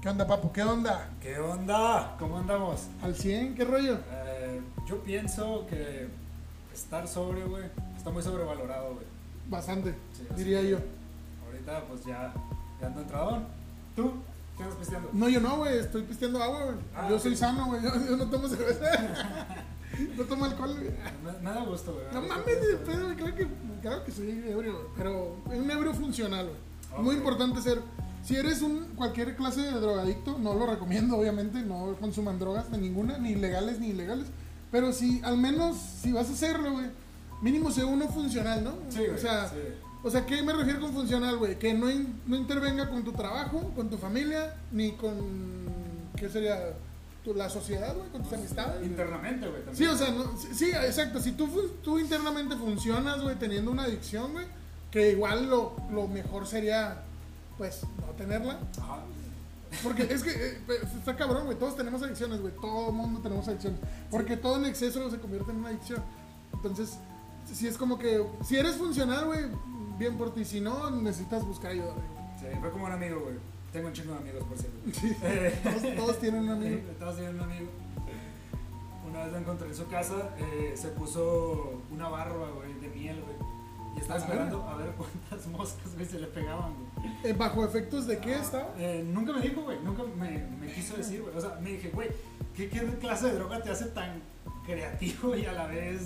¿Qué onda, papu? ¿Qué onda? ¿Qué onda? ¿Cómo andamos? ¿Al 100? ¿Qué rollo? Eh, yo pienso que estar sobrio, güey, está muy sobrevalorado, güey. Bastante, Sí, diría yo. Ahorita, pues ya, ya ando entradón. ¿Tú? ¿Qué andas pisteando? No, yo no, güey. Estoy pisteando agua, güey. Ah, yo ok. soy sano, güey. Yo, yo no tomo cerveza. no tomo alcohol, güey. Me, me da gusto, güey. No mames, pedo, claro que, claro que soy ebrio, güey. Pero un ebrio funcional, güey. Muy importante ser. Si eres un cualquier clase de drogadicto, no lo recomiendo, obviamente. No consuman drogas de ninguna, ni legales ni ilegales. Pero si, al menos, si vas a hacerlo, güey, mínimo sea uno funcional, ¿no? Sí, güey. O sea, sí. O sea, ¿qué me refiero con funcional, güey? Que no, in- no intervenga con tu trabajo, con tu familia, ni con. ¿Qué sería? Tu- la sociedad, güey, con tus amistades. Internamente, güey. Sí, o sea, no- sí, sí, exacto. Si tú, tú internamente funcionas, güey, teniendo una adicción, güey, que igual lo, lo mejor sería, pues, no tenerla. Ajá. Porque es que eh, pues, está cabrón, güey. Todos tenemos adicciones, güey. Todo el mundo tenemos adicciones. Porque todo en exceso se convierte en una adicción. Entonces, si es como que. Si eres funcional, güey, bien por ti. Si no, necesitas buscar ayuda, güey. Sí, fue como un amigo, güey. Tengo un chingo de amigos, por cierto. Sí. Eh, Todos, todos tienen un amigo. Sí, Todos tienen un amigo. Una vez lo encontré en su casa, eh, se puso una barba, güey, de miel, güey. Y estaba Ah, esperando a ver cuántas moscas, güey, se le pegaban, güey. Eh, ¿Bajo efectos de qué estaba? Eh, nunca me dijo, güey, nunca me, me quiso decir, güey. O sea, me dije, güey, ¿qué, ¿qué clase de droga te hace tan creativo y a la vez...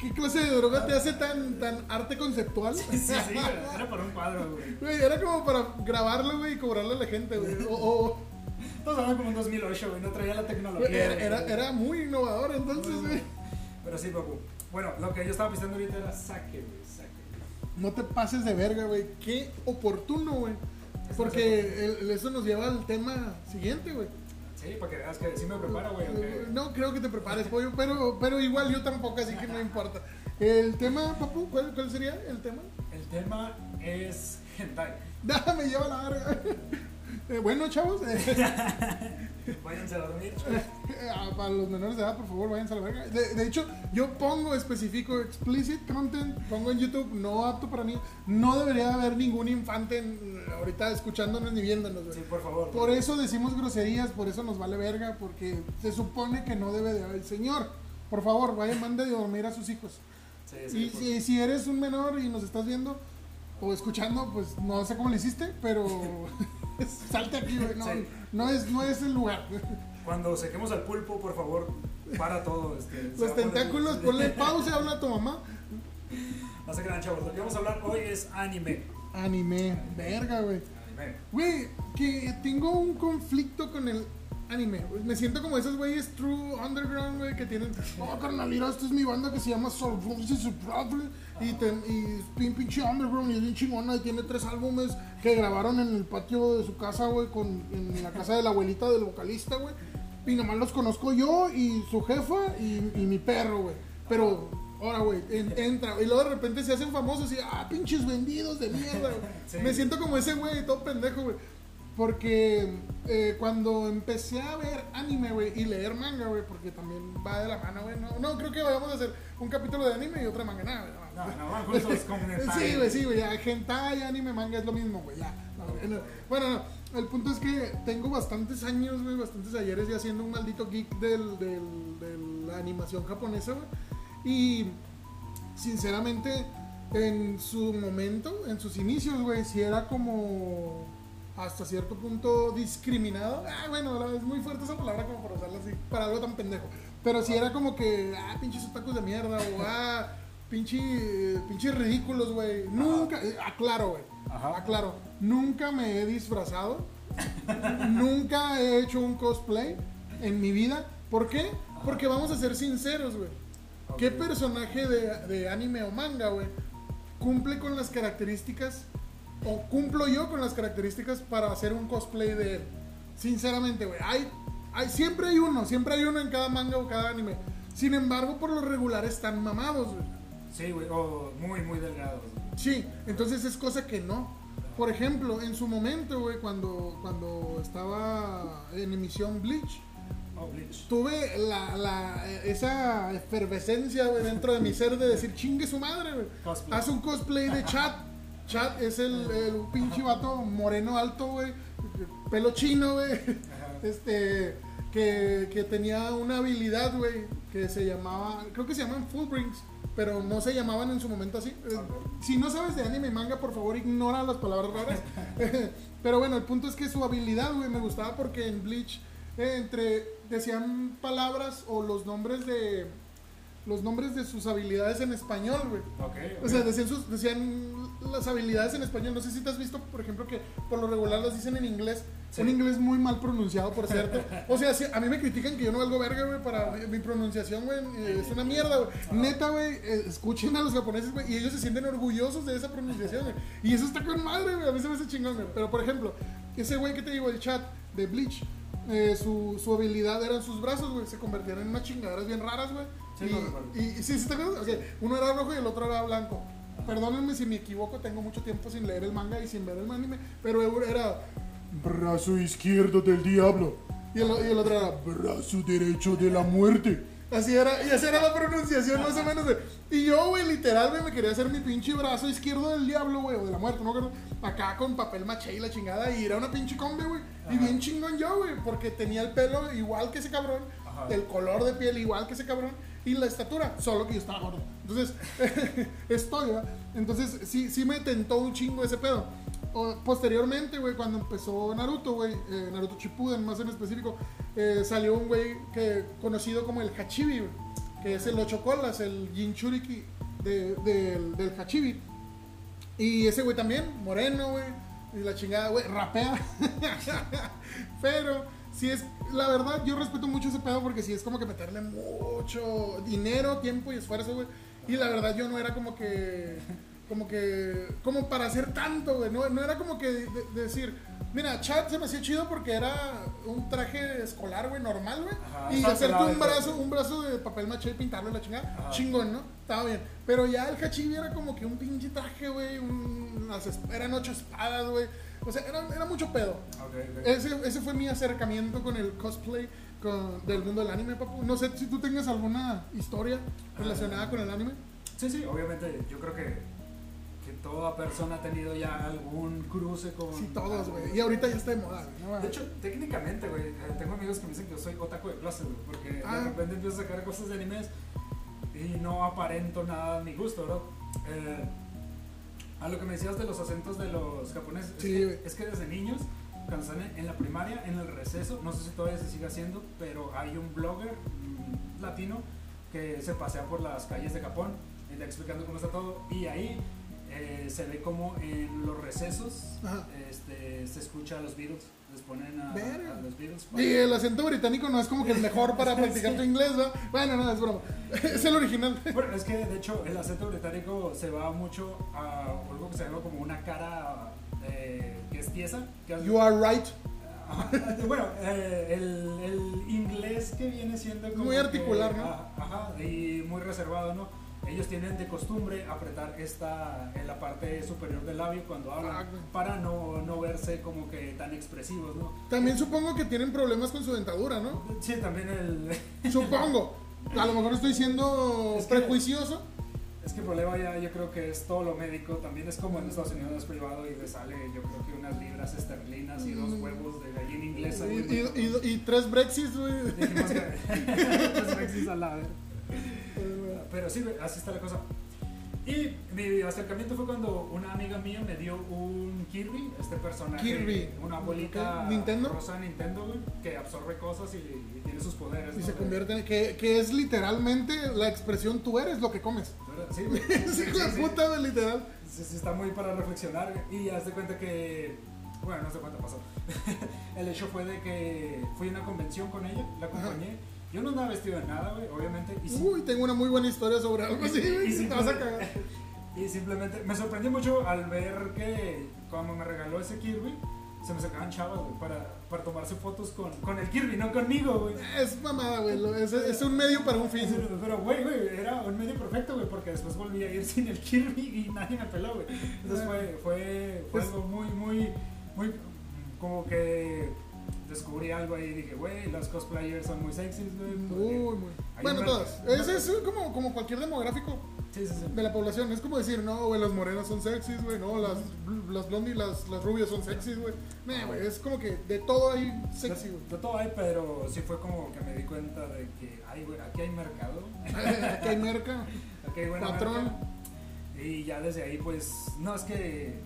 ¿Qué clase de droga te hace tan, tan arte conceptual? Sí, sí, güey, era para un cuadro, güey. Güey, era como para grabarlo, güey, y cobrarle a la gente, güey. O, o- Todos hablan como un 2008, güey, no traía la tecnología. era, era, era muy innovador, entonces, güey. Pero sí, papu. Bueno, lo que yo estaba pensando ahorita era saque, güey. No te pases de verga, güey. Qué oportuno, güey. Porque el- eso nos lleva al tema siguiente, güey. Sí, para que veas que sí me prepara, güey. No creo que te prepares, pollo, pero, pero igual yo tampoco, así que no importa. El tema, papu, ¿cuál, cuál sería el tema? El tema es hentai. Déjame lleva la verga. Eh, bueno, chavos, eh, Váyanse a dormir. ah, para los menores de edad, por favor, váyanse a la verga. De, de hecho, yo pongo específico explicit content, pongo en YouTube, no apto para mí. No debería haber ningún infante en- ahorita escuchándonos ni viéndonos. Sí, por favor. Por eso decimos groserías, por eso nos vale verga, porque se supone que no debe de haber. Señor, por favor, vaya, mande de dormir a sus hijos. Sí, sí, Y si, si eres un menor y nos estás viendo o escuchando, pues no sé cómo le hiciste, pero salte aquí, güey. No, Sí. no, es, no es el lugar. Cuando sequemos al pulpo, por favor, para todo. Este, Los tentáculos, ponle pausa, habla a tu mamá. No se crean, chavos. Lo que vamos a hablar hoy es anime. Anime, verga, güey. Anime. Güey, que tengo un conflicto con el anime. Me siento como esos güeyes True Underground, güey, que tienen. Oh, carnal, mira, esta es mi banda que se llama Brother", Y, te- y bien pinche Underground y es bien chingona. Y tiene tres álbumes que grabaron en el patio de su casa, güey, con, en la casa de la abuelita del vocalista, güey. Y nomás los conozco yo y su jefa y, y mi perro, güey. Pero. Ahora, güey, en- entra. Y luego de repente se hacen famosos y, ah, pinches vendidos de mierda. Sí. Me siento como ese güey, todo pendejo, güey. Porque eh, cuando empecé a ver anime, güey, y leer manga, güey, porque también va de la mano, güey. No, no, creo que vayamos a hacer un capítulo de anime y otro de manga, nada, güey. No, no, con hentai. Sí, güey, sí, güey. ya, Hentai, anime, manga es lo mismo, güey. Ya. No, no. Bueno, no. El punto es que tengo bastantes años, güey, bastantes ayeres ya siendo un maldito geek del, del- de la animación japonesa, güey. Y sinceramente, en su momento, en sus inicios, güey, sí era como hasta cierto punto discriminado. Ah, bueno, es muy fuerte esa palabra como para usarla así, para algo tan pendejo. Pero sí era como que, ah, pinches otakus de mierda, o ah, pinche, pinches ridículos, güey. Nunca, eh, aclaro, güey. Aclaro, nunca me he disfrazado. nunca he hecho un cosplay en mi vida. ¿Por qué? Porque vamos a ser sinceros, güey. ¿Qué personaje de, de anime o manga, güey, cumple con las características, o cumplo yo con las características para hacer un cosplay de él? Sinceramente, güey, hay, hay, siempre hay uno, siempre hay uno en cada manga o cada anime. Sin embargo, por lo regular están mamados, güey. Sí, güey, o muy, muy delgados. Sí, entonces es cosa que no. Por ejemplo, en su momento, güey, cuando, cuando estaba en emisión Bleach, Oh, Bleach. tuve la, la, esa efervescencia, güey, dentro de mi ser de decir, chingue su madre, güey. Haz un cosplay de chat. Chat es el, el pinche vato moreno alto, güey, pelo chino, güey. Este, que, que tenía una habilidad, güey, que se llamaba, creo que se llaman Fullbrings, pero no se llamaban en su momento así. Eh. Si no sabes de anime y manga, por favor, ignora las palabras raras. pero bueno, el punto es que su habilidad, güey, me gustaba porque en Bleach, eh, entre, decían palabras o los nombres de, los nombres de sus habilidades en español, güey. Ok, ok. O sea, decían, sus, decían las habilidades en español. No sé si te has visto, por ejemplo, que por lo regular las dicen en inglés. Sí. Un inglés muy mal pronunciado, por cierto. O sea, sí, a mí me critican que yo no valgo verga, güey, para mi, mi pronunciación, güey. eh, Es una mierda, güey. Neta, güey, eh, escuchen a los japoneses, güey, y ellos se sienten orgullosos de esa pronunciación, güey. Y eso está con madre, güey. A mí se me hace chingón, güey. Pero, por ejemplo, ese güey que te digo, el chat de Bleach. eh, su, su habilidad eran sus brazos, güey. Se convertían en unas chingaderas bien raras, güey. Sí, y, y- sí, sí, ¿te acuerdas? Ok, uno era rojo y el otro era blanco. Perdónenme si me equivoco, tengo mucho tiempo sin leer el manga y sin ver el anime, pero era brazo izquierdo del diablo y el, y el otro era brazo derecho de la muerte. Así era, y esa era la pronunciación más o menos. de- y yo, güey, literal, güey, me quería hacer mi pinche brazo izquierdo del diablo, güey, o de la muerte, no acuerdo. Acá con papel maché y la chingada, y era una pinche combe, güey. Y bien chingón yo, güey, porque tenía el pelo igual que ese cabrón, Ajá. el color de piel igual que ese cabrón y la estatura, solo que yo estaba gordo. Entonces, estoy, ¿verdad? Entonces, sí, sí me tentó un chingo ese pedo. O- posteriormente, güey, cuando empezó Naruto, güey, eh, Naruto Shippuden más en específico, eh, salió un güey que conocido como el Hachibi, güey, que es el ocho colas, el Jinchuriki de- del, del Hachibi. Y ese güey también, moreno, güey, y la chingada, güey, rapea. Pero si es, la verdad, yo respeto mucho ese pedo porque si es como que meterle mucho dinero, tiempo y esfuerzo, güey. Y la verdad yo no era como que, como que, como para hacer tanto, güey. No, no era como que de- de decir, mira, Chad se me hacía chido porque era un traje escolar, güey, normal, güey. Ajá, Y hacerte un brazo, un brazo de papel maché y pintarlo la chingada, Ajá. chingón, ¿no? Estaba bien. Pero ya el Hachibi era como que un pinche traje, güey. un- eran ocho espadas, güey. O sea, era, era mucho pedo. Ok, ok. Ese, ese fue mi acercamiento con el cosplay con- del mundo del anime, papu. No sé si tú tengas alguna historia relacionada con el anime. Sí, sí, obviamente yo creo que, que toda persona ha tenido ya algún cruce con... Sí, todos, güey. Y ahorita ya está de moda. ¿no? De hecho, técnicamente, güey, eh, tengo amigos que me dicen que yo soy otaku de clase, güey, porque Ah. de repente empiezo a sacar cosas de animes y no aparento nada a mi gusto, ¿verdad? Eh, a lo que me decías de los acentos de los japoneses, es, que, güey. es que desde niños, cuando están en, en la primaria, en el receso, no sé si todavía se sigue haciendo, pero hay un blogger mm, latino que se pasea por las calles de Japón, y está explicando cómo está todo, y ahí eh, se ve como en los recesos este, se escucha a los Beatles, les ponen a, a los Beatles. Y el acento británico no es como que el mejor para practicar tu inglés, ¿verdad? Bueno, no, es broma. Es el original. Bueno, es que de hecho el acento británico se va mucho a algo que se llama como una cara eh, que es tiesa. Que You are right. Bueno, eh, el, el inglés que viene siendo como Muy que- articular, ¿no? ah, Ajá, y muy reservado, ¿no? Ellos tienen de costumbre apretar esta en la parte superior del labio cuando hablan Ah, para no, no verse como que tan expresivos, ¿no? También supongo que tienen problemas con su dentadura, ¿no? Sí, también el... Supongo. A lo mejor estoy siendo Es que- prejuicioso. Es que el problema ya yo creo que es todo lo médico, también es como en Estados Unidos es privado y le sale yo creo que unas libras esterlinas y dos Mm. huevos de gallina inglesa. Y, y- y- y tres Brexits, güey. Dijimos que pues, no Pero sí, así está la cosa. Y mi acercamiento fue cuando una amiga mía me dio un Kirby, este personaje, Kirby. una bolita. ¿Nintendo? rosa Nintendo, güey, que absorbe cosas y, y tiene sus poderes. Y ¿no? se De- convierte en. Que, que es literalmente la expresión tú eres lo que comes. ¿verdad? Sí, güey. Sí, de sí, sí. puta, literal. Sí, sí, está muy para reflexionar y haz de cuenta que, bueno, no sé cuánto pasó. El hecho fue de que fui a una convención con ella, la acompañé. Yo no andaba vestido de nada, güey, obviamente. Y, Uy, tengo una muy buena historia sobre algo así, y güey. sim- Te vas a cagar. y simplemente me sorprendió mucho al ver que cuando me regaló ese Kirby, se me sacaban chavas, güey, para, para tomarse fotos con, con el Kirby, no conmigo, güey. Es mamada, güey. Es, es un medio para un fin. Pero, güey, güey, era un medio perfecto, güey, porque después volví a ir sin el Kirby y nadie me peló, güey. Entonces fue, fue, fue algo muy, muy, muy, como que descubrí algo ahí y dije, güey, los cosplayers son muy sexys, güey. Muy, muy. Bueno, todas. Es, es como, como cualquier demográfico. Sí, sí, sí. de la población. Es como decir, no, güey, las morenas son sexys, güey, no, las, las blondies, las, las rubias son sexys, güey. Nah, güey, es como que de todo hay sexy, De, güey. de todo hay, pero sí fue como que me di cuenta de que, ay, güey, aquí hay mercado. Aquí hay merca. Aquí hay buena Patrón. Y ya desde ahí, pues, no es que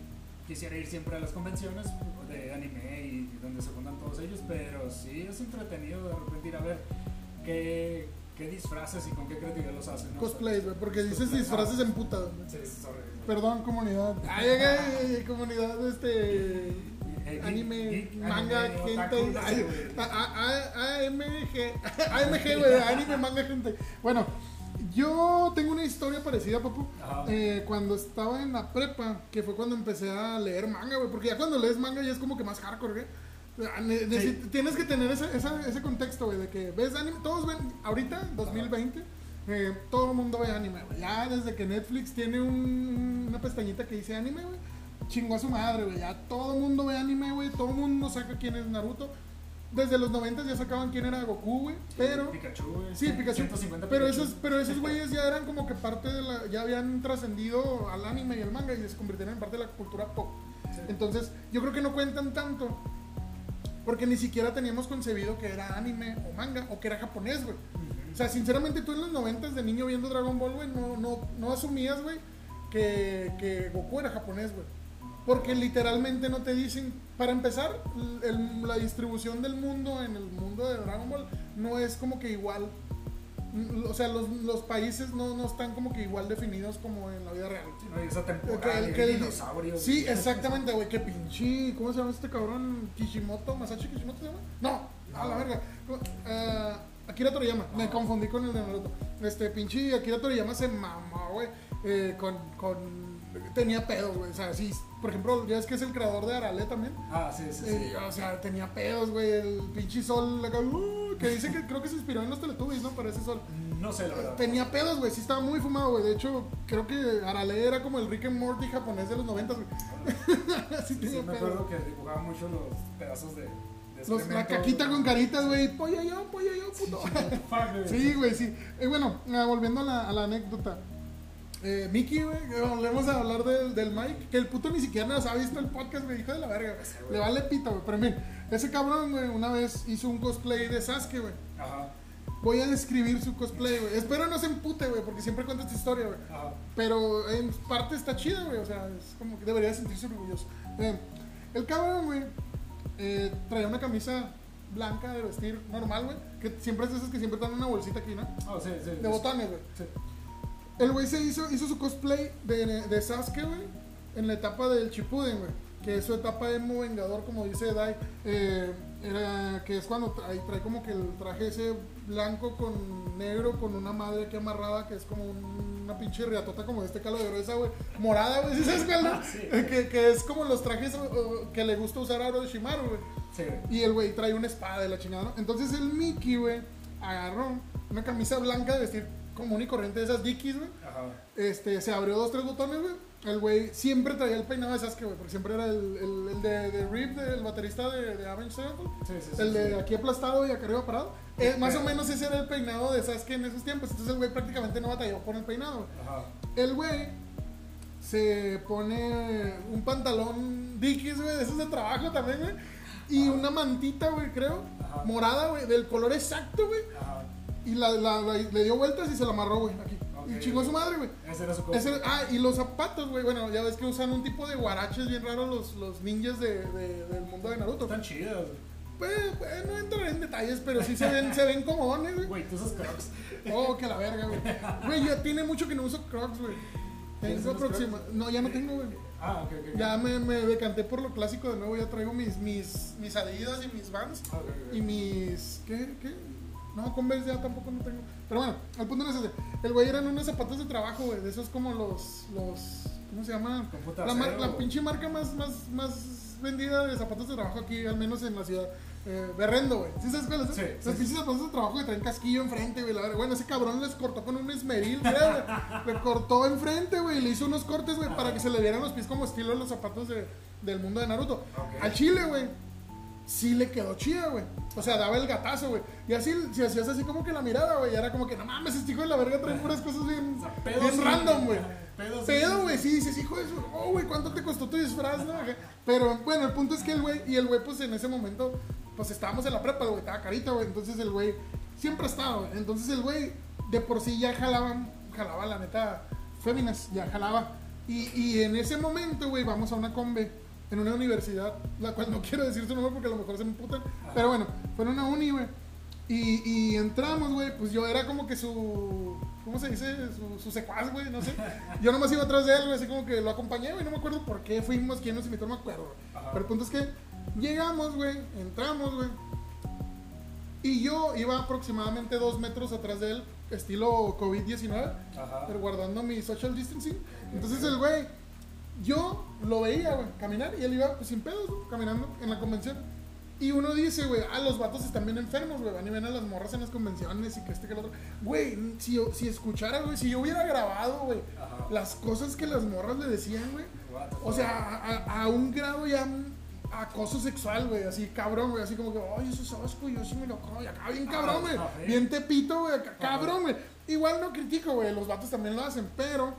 quisiera ir siempre a las convenciones de anime y donde se juntan todos ellos, pero sí es entretenido de repente ir a ver qué, qué disfraces y con qué creatividad los hacen. ¿no? Cosplays, güey, porque dices Cosplay, disfraces en puta, güey. Sí, sorry. Perdón, comunidad. Ay, ay, comunidad, este. Eh, Anime, manga, gente. AMG. AMG, güey, anime, manga, gente. Bueno, yo tengo una historia parecida, papu. Ajá. Eh, cuando estaba en la prepa, que fue cuando empecé a leer manga, güey. Porque ya cuando lees manga ya es como que más hardcore, güey. Ah, ne- Tienes que tener ese, esa- ese contexto, güey, de que ves anime. Todos ven, ahorita, 2020, eh, todo el mundo ve anime, güey. Ya desde que Netflix tiene un- una pestañita que dice anime, güey, chingó a su madre, güey. Ya todo el mundo ve anime, güey. Todo el mundo saca quién es Naruto. Desde los 90 ya sacaban quién era Goku, güey. Pero. Pikachu, güey. Sí, Pikachu. 150 Pero esos, pero esos güeyes ya eran como que parte de la. Ya habían trascendido al anime y al manga y se convirtieron en parte de la cultura pop. Sí. Entonces, yo creo que no cuentan tanto. Porque ni siquiera teníamos concebido que era anime o manga o que era japonés, güey. O sea, sinceramente, tú en los 90 de niño viendo Dragon Ball, güey, no, no, no asumías, güey, que, que Goku era japonés, güey. Porque literalmente no te dicen, para empezar, el- la distribución del mundo en el mundo de Dragon Ball no es como que igual. Mm, O sea, los, los países no, no están como que igual definidos como en la vida real. Sí, no, esa temporada Que que el-. Sí, exactamente, güey. Que pinche. ¿Cómo se llama este cabrón? Kishimoto, Masashi Kishimoto se llama? No, a la verga. Eh, Akira Toriyama, me confundí con el de Naruto. Este pinche Akira Toriyama se mamó, güey. eh, con, con. Tenía pedos, güey. O sea, sí. Por ejemplo, ya es que es el creador de Arale también. Ah, sí, sí, sí. Eh, o sea, tenía pedos, güey. El pinche sol. uh, que dice que creo que se inspiró en los Teletubbies, ¿no? Para ese sol. No sé, la verdad. Tenía pedos, güey. Sí, estaba muy fumado, güey. De hecho, creo que Arale era como el Rick and Morty japonés de los 90, güey. sí, Sí, tenía me pedos. acuerdo que dibujaba mucho los pedazos de. Los, la caquita con caritas, güey. Pollo yo, pollo yo, puto. Sí, güey, sí. Eh, bueno, eh, volviendo a la, a la anécdota. Eh, Mickey, güey, volvemos a hablar del, del Mike, que el puto ni siquiera nos ha visto el podcast, me hijo de la verga. Güey. Le vale pita, güey. Pero bien, ese cabrón, güey, una vez hizo un cosplay de Sasuke, güey. Ajá. Voy a describir su cosplay, güey. Espero no se empute, güey, porque siempre cuenta esta historia, güey. Pero en parte está chida, güey. O sea, es como que debería sentirse orgulloso. Eh, el cabrón, güey, eh, traía una camisa blanca de vestir normal, güey. Que siempre es de esas que siempre dan una bolsita aquí, ¿no? Oh, sí, sí. De botones, güey. Sí. El güey se hizo, hizo su cosplay de, de Sasuke, güey, en la etapa del Chipuden, güey. Que es su etapa emo vengador, como dice Dai. Eh, era, que es cuando trae, trae como que el traje ese blanco con negro, con una madre aquí amarrada, que es como un- una pinche riatota como de este calo de gruesa, güey. Morada, güey, ¿sí sabes cuál, no? Sí. Que, que es como los trajes o, que le gusta usar a Orochimaru, güey. Sí, güey. Y el güey trae una espada de la chingada, ¿no? Entonces el Mickey, güey, agarró una camisa blanca de vestir común y corriente de esas Dickies, güey. Este, se abrió dos, tres botones, güey. El güey siempre traía el peinado de Sasuke, güey, porque siempre era el, el, el de, de Rip, el baterista de, de Avenged Sevenfold. Sí, sí, sí. El de aquí aplastado y acá arriba parado. Eh, más o menos ese era el peinado de Sasuke en esos tiempos. Entonces el güey prácticamente no batalló por el peinado. Ajá. El güey se pone un pantalón Dickies, güey, de esos de trabajo también, güey. Y Ajá. una mantita, güey, creo. Ajá. Morada, güey, del color exacto, güey. Ajá. Y la, la- la- le dio vueltas y se la amarró, güey, aquí. Y chingó a su madre, güey. Ese era su Ese- ah, y los zapatos, güey. Bueno, ya ves que usan un tipo de guaraches bien raros los, los ninjas de, de- del mundo de Naruto. Están chidos. Pues, pues, no entraré en detalles, pero sí se ven, se ven comodones, güey. Güey, tú usas crocs. Oh, que la verga, güey. Güey, ya tiene mucho que no uso Crocs, güey. ¿Tienes Tengo unos aproxima. No, ya no tengo, güey. Ah, ok, ok. ok. Ya me, me decanté por lo clásico de nuevo. Ya traigo mis, mis, mis Adidas y mis Vans. Ah, ok, ok. Y mis. ¿Qué? ¿Qué? No, Converse ya tampoco no tengo. Pero bueno, el punto no es ese. El güey eran unos zapatos de trabajo, güey. De esos como los. los ¿Cómo se llaman? La, mar- la pinche marca más, más, más vendida de zapatos de trabajo aquí, al menos en la ciudad. Eh, Berrendo, güey. ¿Sí sabes cuál es? Sí, Los sí, pinches zapatos de trabajo que traen casquillo enfrente, güey. Bueno, ese cabrón les cortó con un esmeril, mira, güey. Le cortó enfrente, güey. Le hizo unos cortes, güey, para que se le vieran los pies como estilo de los zapatos de- del mundo de Naruto. Ok. Al chile, güey. Sí le quedó chida, güey. O sea, daba el gatazo, güey. Y así, si hacías así como que la mirada, güey, era como que, no mames, este hijo de la verga trae puras cosas bien, O sea, pedo bien sí. random, güey. Pedo sí. Pedo, güey, sí, dices, hijo de su, oh, güey, ¿cuánto te costó tu disfraz, no? Pero, bueno, el punto es que el güey, y el güey, pues, en ese momento, pues, estábamos en la prepa, güey, estaba carita, güey. Entonces, el güey siempre estaba, güey. Entonces, el güey, de por sí ya jalaba, jalaba, la neta, féminas, ya jalaba. Y, y en ese momento, güey, vamos a una combe en una universidad, la cual no quiero decir su nombre porque a lo mejor se me putan. Pero bueno, fue en una uni, güey. Y, y entramos, güey, pues yo era como que su. ¿Cómo se dice? Su, su secuaz, güey, no sé. Yo nomás iba atrás de él, güey, así como que lo acompañé, güey, no me acuerdo por qué fuimos, quién nos invitó, no me acuerdo. Ajá. Pero el punto es que llegamos, güey, entramos, güey. Y yo iba aproximadamente dos metros atrás de él, estilo COVID-19 Ajá. pero guardando mi social distancing. Entonces el güey, yo lo veía, güey, caminar y él iba pues, sin pedos, güey, caminando en la convención. Y uno dice, güey, ah, los vatos están bien enfermos, güey, van y ven a las morras en las convenciones y que este que el otro. Güey, si, yo- si escuchara, güey, si yo hubiera grabado, güey, las cosas que las morras le decían, güey, o sea, a, a- a un grado ya acoso sexual, güey, así cabrón, güey, así como que, ay, eso es asco, yo sí me lo como, y acá bien cabrón, güey, Ah, bien tepito, güey, cabrón, güey. Igual no critico, güey, los vatos también lo hacen, pero,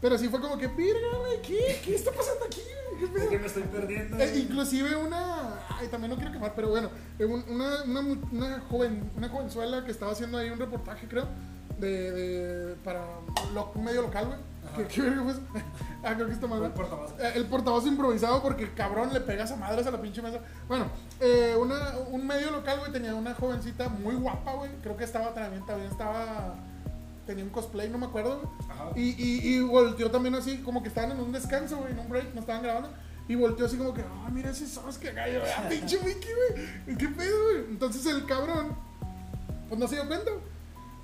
pero sí fue como que, virga, güey, ¿qué? ¿Qué está pasando aquí? ¿Qué ¿De pedo?" qué me estoy perdiendo? Eh, inclusive una, ay, también no quiero quemar, pero bueno, eh, un- una, una, una joven, una jovenzuela que estaba haciendo ahí un reportaje, creo, de, de para lo- un medio local, güey. ¿Qué, qué verga fue eso? ah, creo que está mal, güey. el portavoz. Eh, El portavoz improvisado porque el cabrón le pegas a madres a la pinche mesa. Bueno, eh, una- un medio local, güey, tenía una jovencita muy guapa, güey. Creo que estaba también, también estaba. Tenía un cosplay, no me acuerdo. Ajá. Y, y, y volteó también así, como que estaban en un descanso, güey, en un break, no estaban grabando. Y volteó así como que, ah, mira ese sos que gallo, ah, pinche Mickey, güey. ¿Qué pedo, güey? Entonces el cabrón, pues no se dio cuenta.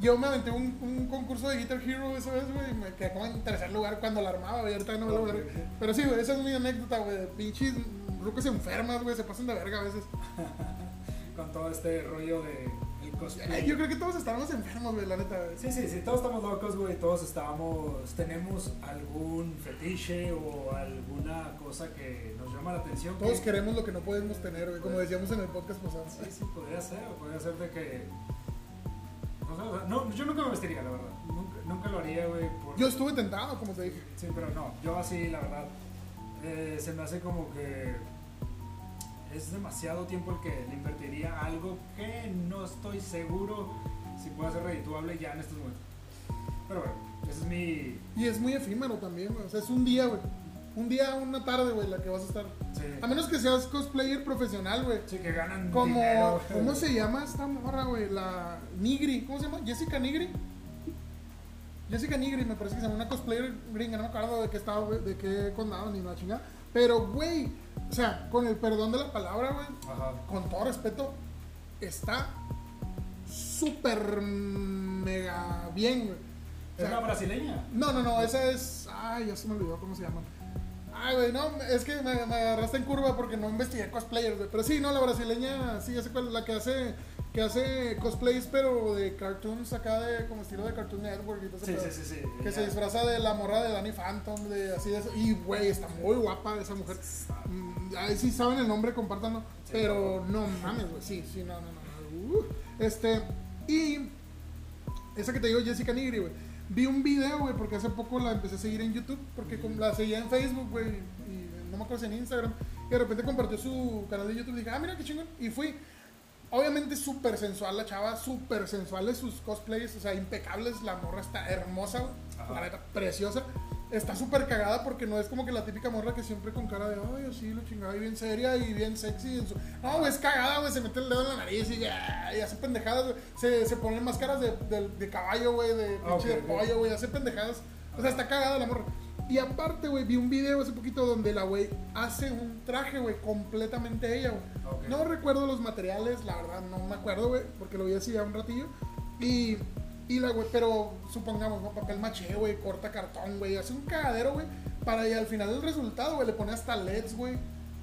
Yo me aventé un, un concurso de Guitar Hero esa vez, güey, y me quedé como en tercer lugar cuando la armaba, güey, ahorita no me lo Ok, veré. ok. Pero sí, güey, esa es mi anécdota, güey. de Pinches rucos enfermas, güey, se pasan de verga a veces. Con todo este rollo de cosplay. Yo creo que todos estábamos enfermos, güey, la neta. güey. Sí, sí, sí, todos estamos locos, güey, todos estamos, tenemos algún fetiche o alguna cosa que nos llama la atención. Todos que- queremos lo que no podemos tener, güey, como decíamos en el podcast pasado. Sí, sí, podría ser, podría ser de que... No, sé, o sea, no, yo nunca me vestiría, la verdad. Nunca, nunca lo haría, güey. por- Yo estuve tentado, como te dije. Sí, pero no, yo así, la verdad, eh, se me hace como que es demasiado tiempo el que le invertiría a algo que no estoy seguro si puede ser redituable ya en estos momentos. Pero bueno, ese es mi... Y es muy efímero también, güey. O sea, es un día, güey. Un día, una tarde, güey, la que vas a estar. Sí, A menos que seas cosplayer profesional, güey. sí, que ganan Como, dinero. ¿cómo se llama esta morra, güey? La Nigri, ¿cómo se llama? Jessica Nigri. Jessica Nigri, me parece que se llama una cosplayer gringa, no me acuerdo de qué estado, güey, de qué condado, ni la chingada. Pero, güey, o sea, con el perdón de la palabra, güey, con todo respeto, está súper mega bien, güey. O ¿Es la brasileña? no, no, no, esa es. Ay, ya se me olvidó cómo se llama. Ay, güey, no, es que me, me agarraste en curva porque no investigué cosplayers, güey. Pero sí, no, la brasileña, sí, ya sé cuál, la que hace, que hace cosplays, pero de cartoons acá, de como estilo de Cartoon Network y todo ese Sí, sí, sí, sí. Que se disfraza de la morra de Danny Phantom, de así de eso. Y, güey, está muy guapa esa mujer. Mm, Ahí sí saben el nombre, compártanlo. Sí, pero no mames, güey. Sí, sí, no, no, no. Uh, este, y esa que te digo, Jessica Nigri, güey. Vi un video, güey, porque hace poco la empecé a seguir en YouTube, porque la seguía en Facebook, güey, y no me acuerdo si en Instagram. Y de repente compartió su canal de YouTube y dije, ah, mira qué chingón. Y fui. Obviamente súper sensual la chava, súper sensuales sus cosplays, o sea, impecables. La morra está hermosa. La neta, preciosa. Está súper cagada porque no es como que la típica morra que siempre con cara de, ay, así, lo chingada, y bien seria y bien sexy. en su- No, güey, es cagada, güey, se mete el dedo en la nariz y, ya, y hace pendejadas. Se, se ponen máscaras de, de, de caballo, güey, de Ah, pinche ok, de pollo, güey, hace pendejadas. O sea, está cagada la morra. Y aparte, güey, vi un video hace poquito donde la güey hace un traje, güey, completamente ella, güey. No recuerdo los materiales, la verdad, no me acuerdo, güey, porque lo vi así ya un ratillo. Y, y la güey, pero supongamos, ¿no? Papel maché, güey, corta cartón, güey, hace un cagadero, güey, para y al final el resultado, güey, le pone hasta LEDs, güey.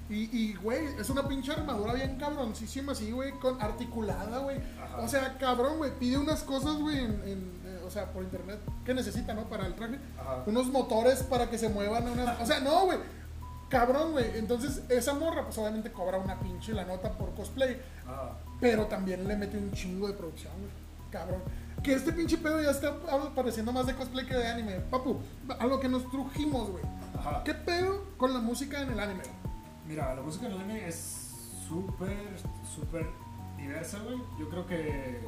Y, y, güey, es una pinche armadura bien cabroncísima, así, güey, con articulada, güey. O sea, cabrón, güey, pide unas cosas, güey, en, en, eh, o sea, por internet, que necesita, ¿no? Para el traje Ajá. unos motores para que se muevan unas... O sea, no, güey. Cabrón, güey. Entonces, esa morra, pues obviamente cobra una pinche la nota por cosplay. Pero también le mete un chingo de producción, güey. Cabrón. Que este pinche pedo ya está pareciendo más de cosplay que de anime. Papu, a lo que nos trujimos, güey. ¿Qué pedo con la música en el anime? Mira, la música en anime es súper, súper diversa, güey. Yo creo que,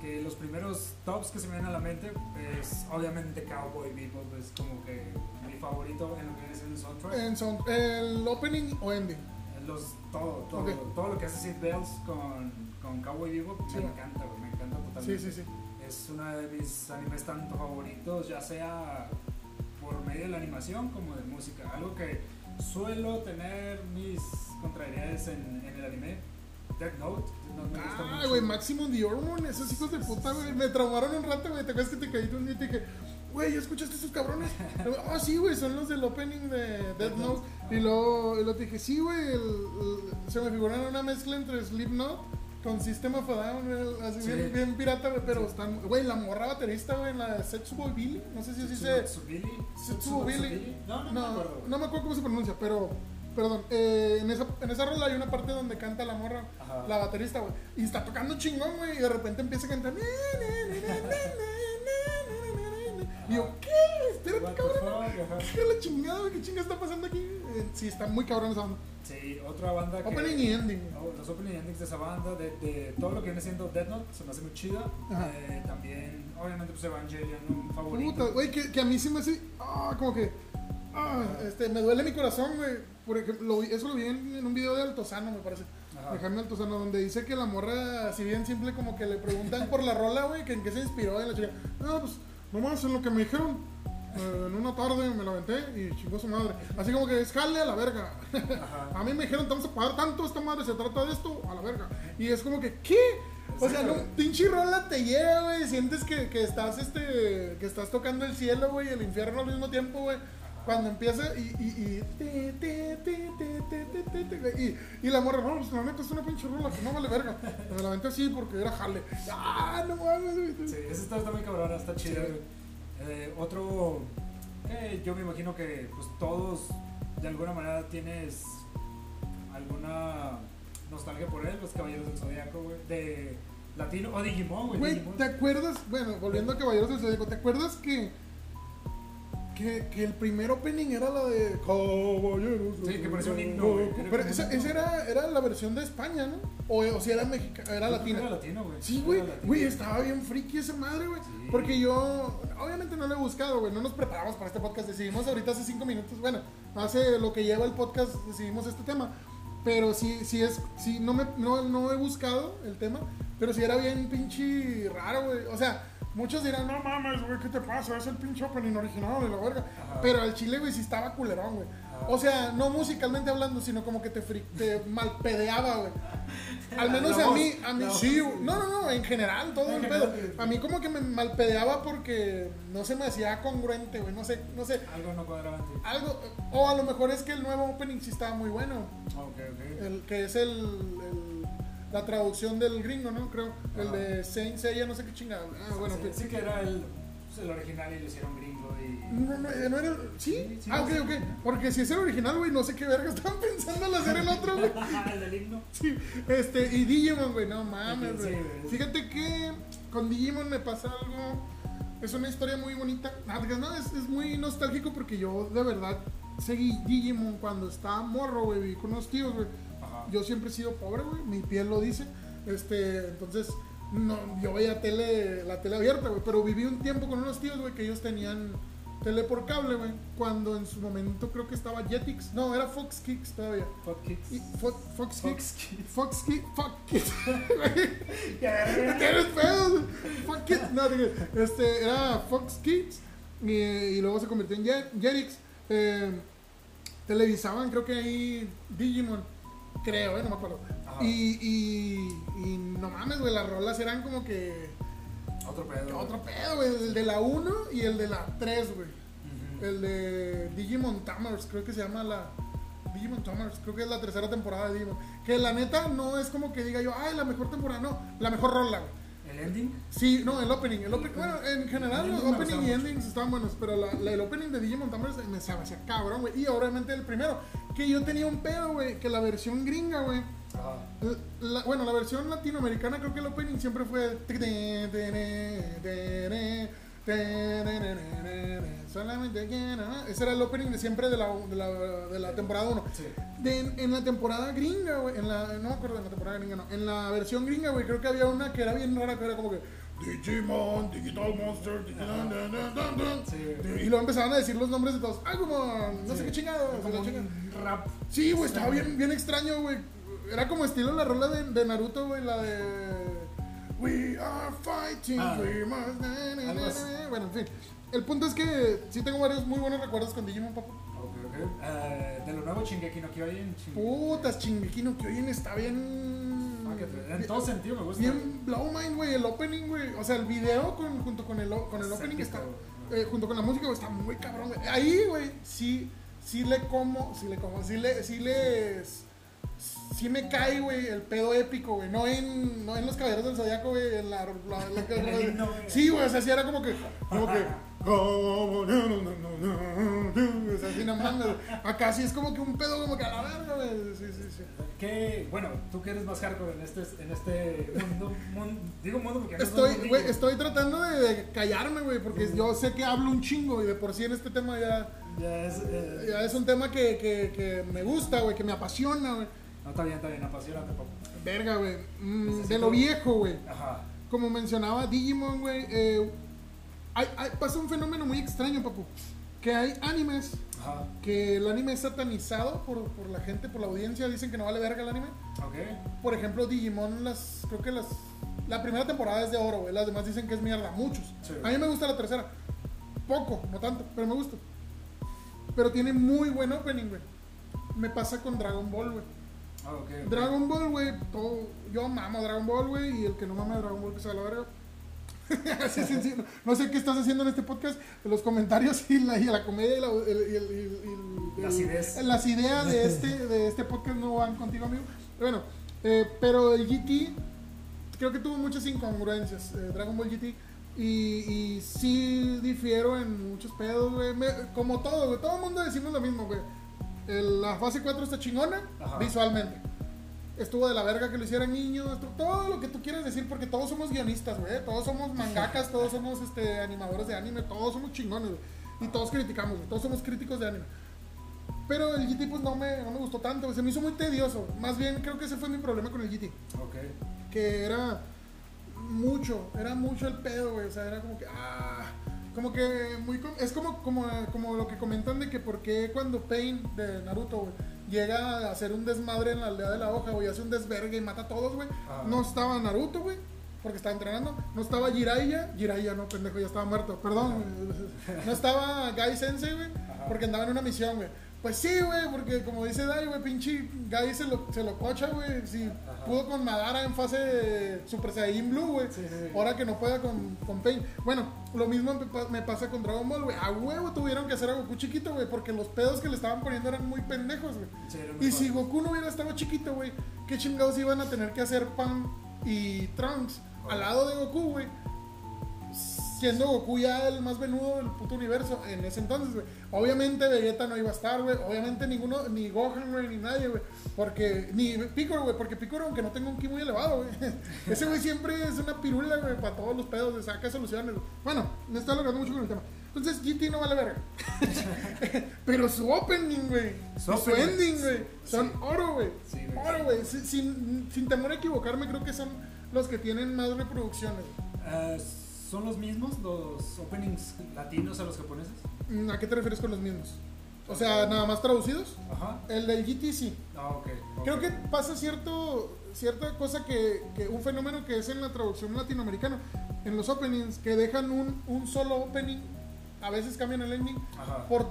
que los primeros tops que se me vienen a la mente es obviamente Cowboy Bebop, es como que mi favorito en lo que es el soundtrack. En ¿El opening o ending? Los, todo, todo, todo lo que hace Sid Bells con, con Cowboy Bebop Sí, me encanta, güey, me encanta Sí, totalmente. sí, sí. Es uno de mis animes tanto favoritos, ya sea por medio de la animación como de música. Algo que suelo tener mis contrariedades en, en el anime. Death Note, Note me gusta Ah, güey, Maximum The Hormone, esos hijos de puta, güey. Me traumaron un rato, güey. ¿Te acuerdas que te caíste un día y te dije, güey, ¿ya escuchaste esos cabrones? Ah, sí, güey, son los del opening de Death Note. Y luego, y luego te dije, sí, güey, se me figuraron una mezcla entre Slipknot con Sistema of a así bien, bien, pirata, pero sí. están. Güey, la morra baterista, güey, en la Setsubo Billy, no sé si así se. Setsubo Billy. No, no, no, me acuerdo. No me acuerdo cómo se pronuncia, pero. Perdón, en, esa, en esa rola hay una parte donde canta la morra, Ajá. la baterista, güey. Y está tocando chingón, güey, y de repente empieza a cantar. Y yo, ¿qué? Espérate, cabrón. ¿Qué la chingada, güey? ¿Qué chinga está pasando aquí? Sí, está muy cabrón esa onda. Sí, otra banda que... Opening y ending. Oh, Los opening y endings de esa banda, de, de todo lo que viene siendo Death Note, se me hace muy chida. Eh, también, obviamente, pues Evangelion, un favorito. Puta, güey, que, que a mí sí me hace. Ah, como que. Ah, este, me duele mi corazón, güey. Por ejemplo, eso lo vi en, en un video de Altozano, me parece. De Jaime Altozano, donde dice que la morra, si bien simple, como que le preguntan por la rola, güey, que en qué se inspiró. Y la chica, no, pues, nomás en lo que me dijeron. Eh, en una tarde me la aventé y chingó su madre. Así como que es jale a la verga. A mí me dijeron, te vamos a pagar tanto, esta madre se trata de esto, a la verga. Y es como que, ¿qué? O sea, no, pinche rola te llega, güey. Sientes que, que, estás este. que estás tocando el cielo, güey, y el infierno al mismo tiempo, güey. Cuando empieza y. y, y, y la morra, no, pues la neta es una pinche rola que no vale verga. Me la aventé así porque era jale. Ah, no mames, güey. Sí, esa está, muy cabrona, está chida, güey. Eh, otro que yo me imagino que pues todos de alguna manera tienes alguna nostalgia por él, los Caballeros del Zodiaco, güey, de latino o Digimon, güey. Güey. ¿te acuerdas? Bueno, volviendo a Caballeros del Zodíaco, ¿te acuerdas que, que, que el primer opening era la de Caballeros Sí, que parecía un himno, güey. Pero esa, esa era, era la versión de España, ¿no? O, o si era mexicana, era latina. Era latino, güey. Sí, güey, güey, estaba bien friki esa madre, güey. Sí. Porque yo, obviamente no lo he buscado, güey, no nos preparamos para este podcast, decidimos ahorita hace cinco minutos, bueno, hace lo que lleva el podcast, decidimos este tema. Pero sí, sí es, sí, no, me, no, no he buscado el tema, pero sí era bien pinche raro, güey. O sea, muchos dirán, no mames, güey, ¿qué te pasa? Es el pinche opening original de la verga. Ajá. Pero al chile, güey, sí estaba culerón, güey. O sea, no musicalmente hablando, sino como que te, fri- te malpedeaba, güey. Al menos a mí, a mí la sí, no, no, no, en general, todo el pedo. A mí como que me malpedeaba porque no se me hacía congruente, güey, no sé, no sé. Algo no cuadraba en ti. Algo, o a lo mejor es que el nuevo opening sí estaba muy bueno, Ok, ok. el que es el, el- la traducción del gringo, ¿no? Creo, el Ajá. de Saint Seiya, no sé qué chingada. Ah, bueno, sí, que- sí que era el, el original y lo hicieron gringo y... No, no, eh, no era. ¿Sí? Sí, sí, ah, ok, ok. Porque si es el original, güey, no sé qué verga estaban pensando al hacer el otro, güey. el del himno. Sí, este, y Digimon, güey, no mames, güey. Fíjate que con Digimon me pasa algo. Es una historia muy bonita. Ah, No, es, es muy nostálgico porque yo de verdad seguí Digimon cuando estaba morro, güey. Viví con unos tíos, güey. Yo siempre he sido pobre, güey. Mi piel lo dice. Este, entonces, no, yo veía tele, la tele abierta, güey. Pero viví un tiempo con unos tíos, güey, que ellos tenían tele por cable, güey. Cuando en su momento creo que estaba Jetix. No, era Fox Kicks todavía. Fuck Kicks. Fo- Fox Kicks. Fox Kids. Fox Kicks. Fox Kicks. Tienes pedos. Fox Kids. No, digo, este, era Fox Kids. Y, y luego se convirtió en Jet- Jetix. Eh, televisaban, creo que ahí Digimon. Creo, eh, no me acuerdo. Y, y, y no mames, güey, las rolas eran como que Otro pedo. otro pedo, güey. El de la 1 y el de la 3, güey. El de Digimon Tamers, creo que se llama la. Digimon Tamers, creo que es la tercera temporada de Digimon. Que la neta no es como que diga yo, ay, la mejor temporada, no, la mejor rola, güey. El ending. Sí, no, el opening. El opening bueno, en general, los opening y mucho. endings estaban buenos, pero la, la- el opening de Digimon Tamers me hacía cabrón, güey. Y obviamente el primero, que yo tenía un pedo, güey, que la versión gringa, güey. La- bueno, la versión latinoamericana creo que el opening siempre fue. Solamente quiero. Ese era el opening de siempre de la, de la, de la temporada 1. Sí. De- en, la temporada gringa, güey, en la, no me acuerdo en la temporada gringa, no, en la versión gringa, güey, creo que había una que era bien rara, que era como que Digimon, Digital Monster, Digital. Sí. y luego empezaban a decir los nombres de todos, Agumon, no Sí. sé qué Como un rap. Sí, güey, estaba bien, bien extraño, güey, era como estilo la rola de, de Naruto, güey, la de We are fighting, Ah. we must, bueno, en fin, el punto es que sí tengo varios muy buenos recuerdos con Digimon, papá. Ok, ok. Eh, de lo nuevo, Shingeki no Kyojin. Putas, chinguequino, que hoy en está bien. Ah, En todo sentido me gusta. Bien blow mind, güey. El opening, güey. O sea, el video con, junto con el, o- con el opening está. Eh, junto con la música, güey, está muy cabrón, güey. Ahí, güey, sí, sí le como, sí le como, sí le, sí les. Sí me cae, güey, el pedo épico, güey. No en, no en los caballeros del zodiaco, güey. En la. la- la- güey. sí, güey, o sea, sí era como que. Como que. como, no, no, no, no, no, O sea, sí, no mames. Acá sí es como que un pedo, como que a la verga, güey. Sí, sí, sí. Que, bueno, tú que eres más hardcore en este, en este mundo, mundo- digo mundo porque Estoy, güey, estoy tratando de, de callarme, güey, porque yo sé que hablo un chingo y de por sí en este tema ya, Ya es, eh, ya es un tema que, que, que me gusta, güey, que me apasiona, güey. No, está bien, está bien, apasionante, papu. Verga, güey. Mm, de lo viejo, güey. Ajá. Como mencionaba Digimon, güey, eh, hay- hay- pasa un fenómeno muy extraño, papu. Que hay animes Ajá. que el anime es satanizado por, por la gente, por la audiencia. Dicen que no vale verga el anime. Ok. Por ejemplo, Digimon, las, creo que las, la primera temporada es de oro, güey. Las demás dicen que es mierda, muchos. Sí. A mí me gusta la tercera. Poco, no tanto, pero me gusta. Pero tiene muy buen opening, güey. Me pasa con Dragon Ball, güey. Ah. Dragon Ball, güey, todo- yo mamo Dragon Ball, güey, y el que no mama Dragon Ball que se va a la verga. Así es sencillo. No sé qué estás haciendo en este podcast, los comentarios y la, y la comedia y, la, y el- y Las ideas. las ideas de este, de este podcast no van contigo, amigo. Bueno, eh, pero el GT creo que tuvo muchas incongruencias, eh, Dragon Ball GT. Y, sí difiero en muchos pedos, güey. Como todo, güey. Todo el mundo decimos lo mismo, güey. El- La fase 4 está chingona Ajá. visualmente. Estuvo de la verga que lo hicieran niños, todo lo que tú quieras decir, porque todos somos guionistas, güey. Todos somos mangakas, todos somos este, animadores de anime, todos somos chingones, güey. Y todos criticamos, güey. Todos somos críticos de anime. Pero el GT, pues no me, no me gustó tanto. Se me hizo muy tedioso. Más bien, creo que ese fue mi problema con el GT. Ok. Que era mucho, era mucho el pedo, güey. O sea, era como que, ah, como que muy. Es como, como, como lo que comentan de que por qué cuando Pain de Naruto, güey, llega a hacer un desmadre en la aldea de la hoja, güey, hace un desvergue y mata a todos, güey. Ajá. No estaba Naruto, güey. Porque estaba entrenando, no estaba Jiraiya, Jiraiya no, pendejo, ya estaba muerto, perdón, güey. no estaba Gai Sensei, güey, porque andaba en una misión, güey. Pues sí, güey, porque como dice Dai, güey, pinche Gai se lo, se lo cocha, güey. Si Ajá. pudo con Madara en fase Super Saiyan Blue, güey. Sí, sí, sí. Ahora que no pueda con, con Pain. Bueno, lo mismo me, pa- me pasa con Dragon Ball, güey. A huevo tuvieron que hacer a Goku chiquito, güey, porque los pedos que le estaban poniendo eran muy pendejos, güey. Y si. Goku no hubiera estado chiquito, güey, ¿qué chingados iban a tener que hacer Pan y Trunks al lado de Goku, güey? Siendo Goku ya el más venudo del puto universo en ese entonces, güey. Obviamente Vegeta no iba a estar, güey. Obviamente ninguno, ni Gohan, güey, ni nadie, güey. Porque, ni Piccolo, güey. Porque Piccolo, aunque no tenga un ki muy elevado, güey. Ese güey siempre es una pirula, güey, para todos los pedos, le saca soluciones, güey. Bueno, me está logrando mucho con el tema. Entonces GT no vale verga. Pero su opening, güey. Su ending, güey. sí. Son oro, güey. Sí, oro, güey. Sin, sin, temor a equivocarme, creo que son los que tienen más reproducciones. Eh, ¿Son los mismos los openings latinos a los japoneses? Mm, ¿A qué te refieres con los mismos? O sea, nada más traducidos. Ajá. El del GT sí. Ah, ok. ok. Creo que pasa cierto, cierta cosa que, que un fenómeno que es en la traducción latinoamericana, en los openings, que dejan un, un solo opening, a veces cambian el ending, Ajá. por,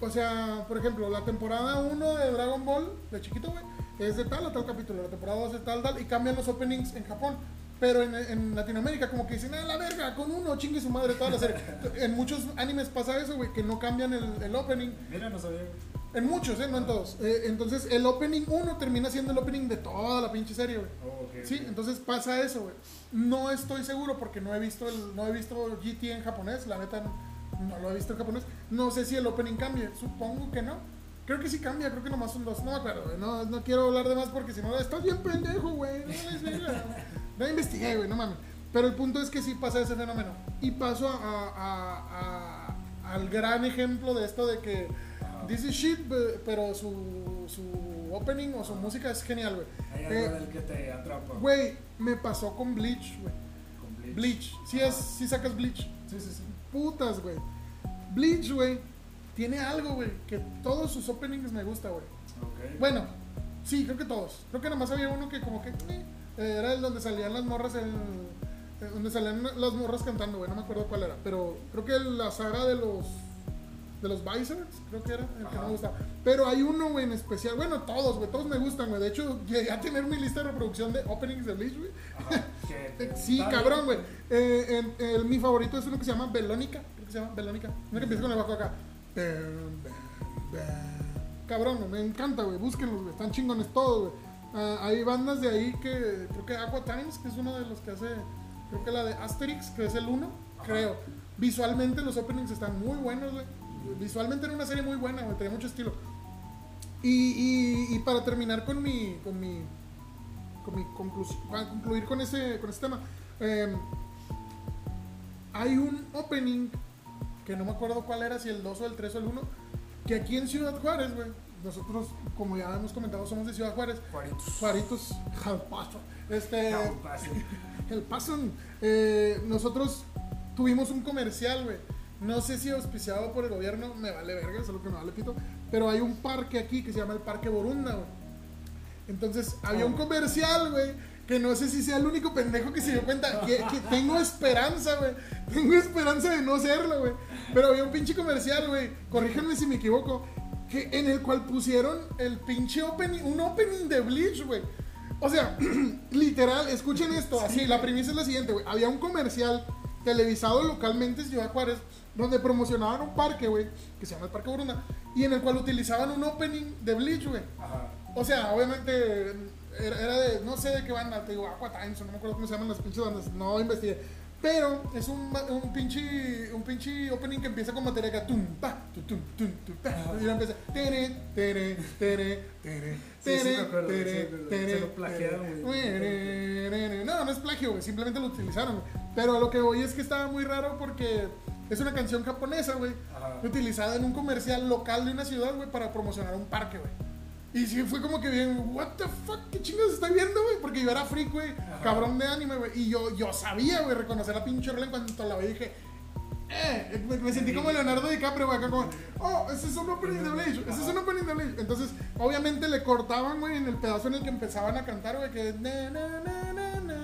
o sea, por ejemplo, la temporada 1 de Dragon Ball, de chiquito, güey, es de tal a tal capítulo, la temporada 2 es tal, tal, y cambian los openings en Japón. Pero en, en Latinoamérica, como que dicen, ah, la verga, con uno, chingue su madre toda la serie. en muchos animes pasa eso, güey, que no cambian el, el opening. Mira, no sabía. En muchos, ¿eh? No en todos. Eh, entonces, el opening 1 termina siendo el opening de toda la pinche serie, güey. Oh, ok. Sí, entonces pasa eso, güey. No estoy seguro porque no he visto el, no he visto GT en japonés, la neta no lo he visto en japonés. No sé si el opening cambie, supongo que no. Creo que sí cambia, creo que nomás son dos, no güey. No, no quiero hablar de más porque si no, estás bien pendejo, güey. No, les diga. No investigué, güey, no mames. Pero el punto es que sí pasa ese fenómeno. Y paso a, a- a- al gran ejemplo de esto de que this is shit, pero su, su opening o su música es genial, güey. Hay algo Eh, del que te atrapa. Güey, me pasó con Bleach, güey. Con Bleach. Bleach. Si es, si sacas Bleach. Sí, sí, sí. Putas, güey. Bleach, güey, tiene algo, güey, que todos sus openings me gusta, güey. Ok. Bueno, sí, creo que todos. Creo que nada más había uno que como que eh, era el donde salían las morras eh, donde salían las morras cantando, güey, no me acuerdo cuál era, pero creo que la saga de los de los Visors, creo que era el que no Ajá. me gustaba. Pero hay uno, güey, en especial, bueno, todos, güey, todos me gustan, güey. De hecho, llegué a tener mi lista de reproducción de openings de Bleach, güey. Que Sí, cabrón, güey. Eh, el- mi favorito es uno que se llama Belónica. Creo que se llama Belónica. Uno que empieza con el bajo acá. Cabrón, güey, me encanta, güey. Búsquenlos, güey. Están chingones todos, güey. Ah, hay bandas de ahí que. Creo que Aqua Times, que es uno de los que hace. Creo que la de Asterix, que es el uno. Ajá. Creo. Visualmente los openings están muy buenos, güey. Visualmente era una serie muy buena, güey. Tenía mucho estilo. Y, y, y para terminar con mi. Con mi con mi conclusión, para concluir con ese, con ese tema, eh, hay un opening que no me acuerdo cuál era, si el 2 o el 3 o el 1, que aquí en Ciudad Juárez, güey, nosotros, como ya hemos comentado, somos de Ciudad Juárez, Juaritos. Juaritos, al paso, este, No, el paso, eh, nosotros tuvimos un comercial, güey, no sé si auspiciado por el gobierno, me vale verga, es lo que me vale pito, pero hay un parque aquí que se llama el Parque Borunda, güey. Entonces, había un Oh. comercial, güey, que no sé si sea el único pendejo que se dio cuenta. Que, que tengo esperanza, güey. Tengo esperanza de no serlo, güey. Pero había un pinche comercial, güey. Corríjanme si me equivoco. Que, en el cual pusieron el pinche opening, un opening de Bleach, güey. O sea, literal, escuchen esto. Así, la premisa es la siguiente, güey. Había un comercial televisado localmente en Ciudad Juárez donde promocionaban un parque, güey, que se llama el Parque Borunda, y en el cual utilizaban un opening de Bleach, güey. O sea, obviamente era, de, no sé de qué banda, te digo, Aqua Times, o no me acuerdo cómo se llaman las pinches bandas, no investigué. Pero es un, un pinche un pinche opening que empieza con batería que tum, pa, tu, tum, tum, tum, pa, y luego empieza tere, tere, tere, tere, tere, tere, tere, lo plagiaron. No, no es plagio, güey, simplemente lo utilizaron, güey. Pero a lo que voy es que estaba muy raro porque es una canción japonesa, güey, utilizada en un comercial local de una ciudad, güey, para promocionar un parque, güey. Y sí, fue como que bien, what the fuck, qué chingados está viendo, güey. Porque yo era freak, güey, cabrón de anime, güey. Y yo, yo sabía, güey, reconocer a pinche Orla en cuanto la vi dije, eh, me, me, sentí como Leonardo DiCaprio, güey, acá como, oh, ese es un opening de Blade, ese es un opening de Blade. Entonces, obviamente le cortaban, güey, en el pedazo en el que empezaban a cantar, güey, que. Na, na, na, na, na,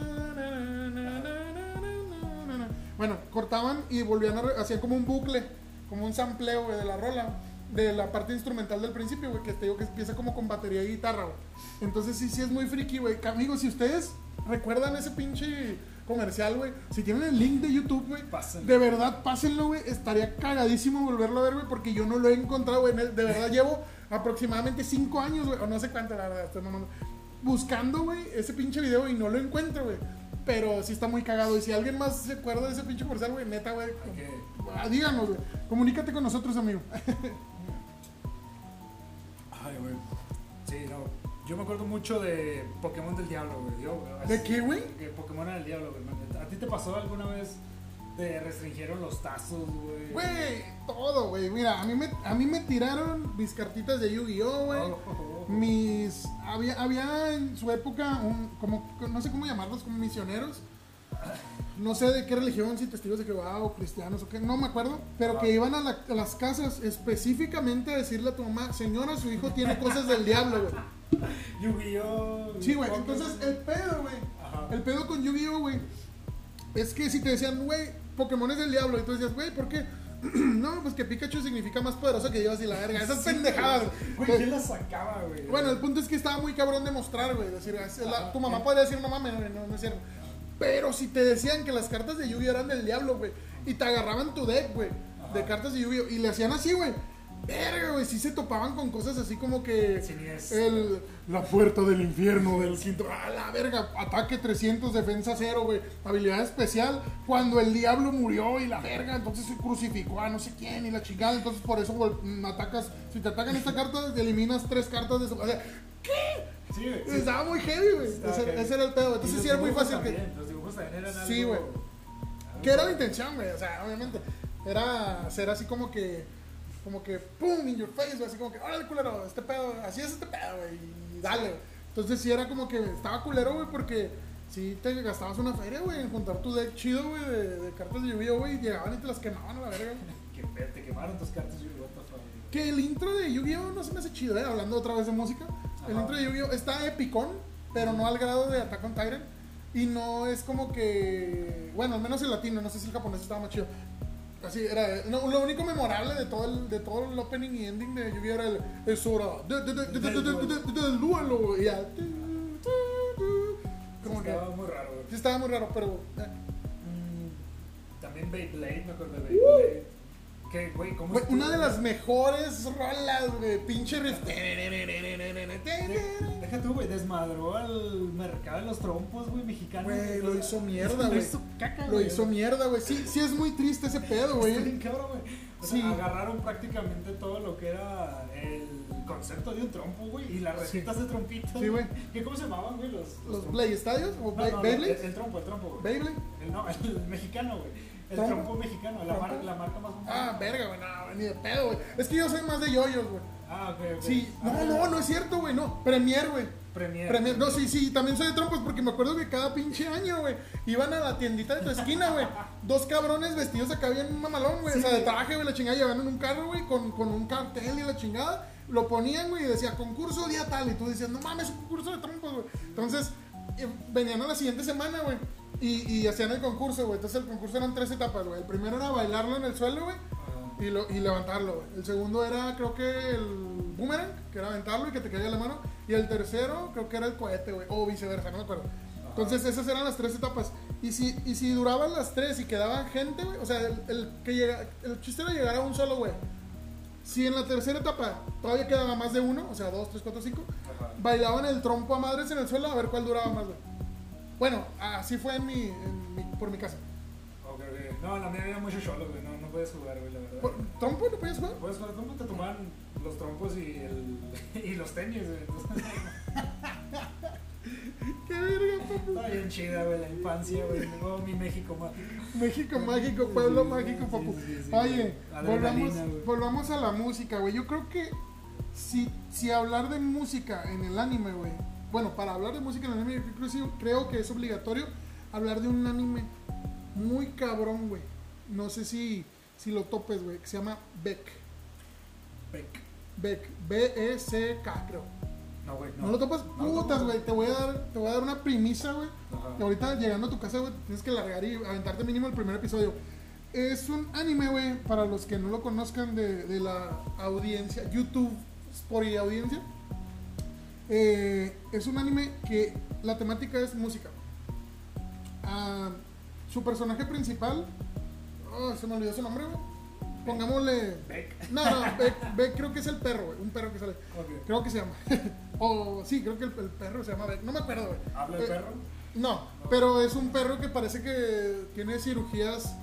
Bueno, cortaban y volvían a. hacían como un bucle, como un sampleo, güey, de la rola de la parte instrumental del principio, güey, que te digo que empieza como con batería y guitarra, güey. Entonces sí, sí es muy friki, güey. Amigos, si ustedes recuerdan ese pinche comercial, güey, si tienen el link de YouTube, güey, de verdad, pásenlo, güey. Estaría cagadísimo volverlo a ver, güey, porque yo no lo he encontrado, güey. De verdad, llevo aproximadamente 5 años, güey, o no sé cuánto, la verdad, estoy mamando. Buscando, güey, ese pinche video y no lo encuentro, güey. Pero sí está muy cagado. Y si alguien más se acuerda de ese pinche comercial, güey, neta, güey, que- ah, díganos, güey. Comunícate con nosotros, amigo. Güey. Sí, no. Yo me acuerdo mucho de Pokémon del Diablo, güey. Yo, ¿De qué, güey? Que Pokémon era el Diablo, güey. ¿A ti te pasó alguna vez te restringieron los tazos, güey? Güey, todo, güey. Mira, a mí, me, a mí me tiraron mis cartitas de Yu-Gi-Oh, güey. Oh, oh, oh. Mis. Había, había en su época, un, como, no sé cómo llamarlos, como misioneros. No sé de qué religión, si testigos de Jehová o cristianos o qué, no me acuerdo. Pero que iban a, la- a las casas específicamente a decirle a tu mamá, señora, su hijo tiene cosas del diablo, güey. Yu-Gi-Oh! Sí, güey. Entonces, el pedo, güey. El pedo con Yu-Gi-Oh, güey. Es que si te decían, güey, Pokémon es del diablo, y tú decías, güey, ¿por qué? no, pues que Pikachu significa más poderoso que Dios y la verga. Esas pendejadas, Güey. ¿quién la sacaba, güey? Bueno, el punto es que estaba muy cabrón de mostrar, güey. Decir, la- Ajá. tu mamá podría decir, no mames, güey, no, no es cierto. Pero si te decían que las cartas de Yu-Gi-Oh eran del diablo, güey, y te agarraban tu deck, güey, de cartas de Yu-Gi-Oh, y le hacían así, güey, verga, güey, sí se topaban con cosas así como que el, la puerta del infierno del quinto, a la verga, ataque 300, defensa 0, güey, habilidad especial, cuando el diablo murió y la verga, entonces se crucificó a no sé quién y la chingada, entonces por eso mm, atacas, si te atacan esta carta, te eliminas tres cartas de su... O sea, Sí, güey. sí. estaba muy heavy, güey, ese, ese era el pedo, entonces sí era muy fácil que... también, Los dibujos también eran algo. Sí, güey. Que era la intención, güey. O sea, obviamente. Era ser así como que. Como que, pum, in your face, güey. Así como que, órale, culero, este pedo. Así es este pedo, güey. Y dale. Entonces sí era como que estaba culero, güey, porque sí te gastabas una feria, güey, en juntar tu deck chido, güey, de, de cartas de Yu-Gi-Oh, güey. Y llegaban y te las quemaban a la verga. Que te quemaron tus cartas, the fuck. Que el intro de Yu-Gi-Oh no se me hace chido, eh. Hablando otra vez de música. El intro de Yu-Gi-Oh! está epicón, pero no al grado de Attack on Titan. Y no es como que. Bueno, al menos el latino, no sé si el japonés estaba más chido. Así era. No, lo único memorable de todo el, de todo el opening y ending de Yu-Gi-Oh! era el. Es hora del duelo. Y ya. Como que, estaba muy raro. Sí, estaba muy raro, pero. Eh. Mm, también Beyblade, me acuerdo de uh. Beyblade. Que, güey, ¿cómo Güey, estuvo? una de las mejores rolas, güey. Pinche riff. De- Deja tú, güey, desmadró al mercado de los trompos, güey, mexicano. Güey, lo hizo mierda, Lo güey. hizo caca, Lo hizo mierda, güey. Sí, sí es muy triste ese pedo, güey. bien cabrón, güey. O Sí. sea, agarraron prácticamente todo lo que era el concepto de un trompo, güey, y las recetas de trompitos. Sí, güey. ¿Qué cómo se llamaban, güey? Los, ¿Los? Play Stadios? ¿O No, el, el trompo, el trompo, güey. ¿Beyblade? El, no, el mexicano, güey. El ¿Trompo? trompo mexicano, la, mar- la marca más Ah, verga, güey. No, ni de pedo, güey. Es que yo soy más de yoyos, güey. Ah, ok, ok. Sí. No, Ah, no, no es cierto, güey. No. Premier, güey. Premier. Premier. No, sí, sí. También soy de trompos porque me acuerdo que cada pinche año, güey, iban a la tiendita de tu esquina, güey. Dos cabrones vestidos acá bien mamalón, güey. Sí, o sea, de traje, güey, la chingada. Llevaban en un carro, güey, con, con un cartel y la chingada. Lo ponían, güey, y decía concurso día tal. Y tú decías, no mames, un concurso de trompos, güey. Entonces, venían a la siguiente semana, güey. Y, y hacían el concurso, güey. Entonces, el concurso eran tres etapas, güey. El primero era bailarlo en el suelo, güey. Ah, Y, lo- y levantarlo, güey. El segundo era, creo que el boomerang, que era aventarlo y que te caiga la mano. Y el tercero, creo que era el cohete, güey. O viceversa, no me acuerdo. Entonces, esas eran las tres etapas. Y si, y si duraban las tres y quedaba gente, güey. O sea, el, el que llega, el chiste era llegar a un solo, güey. Si en la tercera etapa todavía quedaba más de uno, o sea, dos, tres, cuatro, cinco, Ajá. bailaban el trompo a madres en el suelo a ver cuál duraba más, güey. Bueno, así fue en mi, en mi- por mi casa. Ok, ok. No, la mía había mucho cholo, güey. No, no puedes jugar, güey, la verdad. ¿Por- ¿Trompo no podías jugar? Puedes jugar trompo, te tomaban los trompos y, el, y los tenis, güey. ¡Qué verga! Estaba bien chida, güey, la infancia, güey. Luego mi México mágico. México mágico, pueblo Sí, mágico, papu. sí, sí, Oye, volvamos, volvamos a la música, güey. Yo creo que si, si hablar de música en el anime, güey. Bueno, para hablar de música en el anime, yo creo, que es obligatorio hablar de un anime muy cabrón, güey. No sé si, si lo topes, güey, que se llama Beck. Beck. Beck, B-E-C-K, creo. No, güey, ¿No, no. lo topas? Putas, güey. Te voy a dar, te voy a dar una premisa, güey. Y ahorita llegando a tu casa, güey, tienes que largar y aventarte mínimo el primer episodio. Es un anime, güey, para los que no lo conozcan de, de la audiencia, YouTube, por y audiencia. Eh, es un anime que la temática es música. Ah, su personaje principal, oh, se me olvidó su nombre, güey. Pongámosle. Beck. No, no, Beck, Beck creo que es el perro, güey, un perro que sale. Creo que se llama. o sí, creo que el, el perro se llama Beck. No me acuerdo, güey. ¿Habla el Eh, perro? no, pero es un perro que parece que tiene cirugías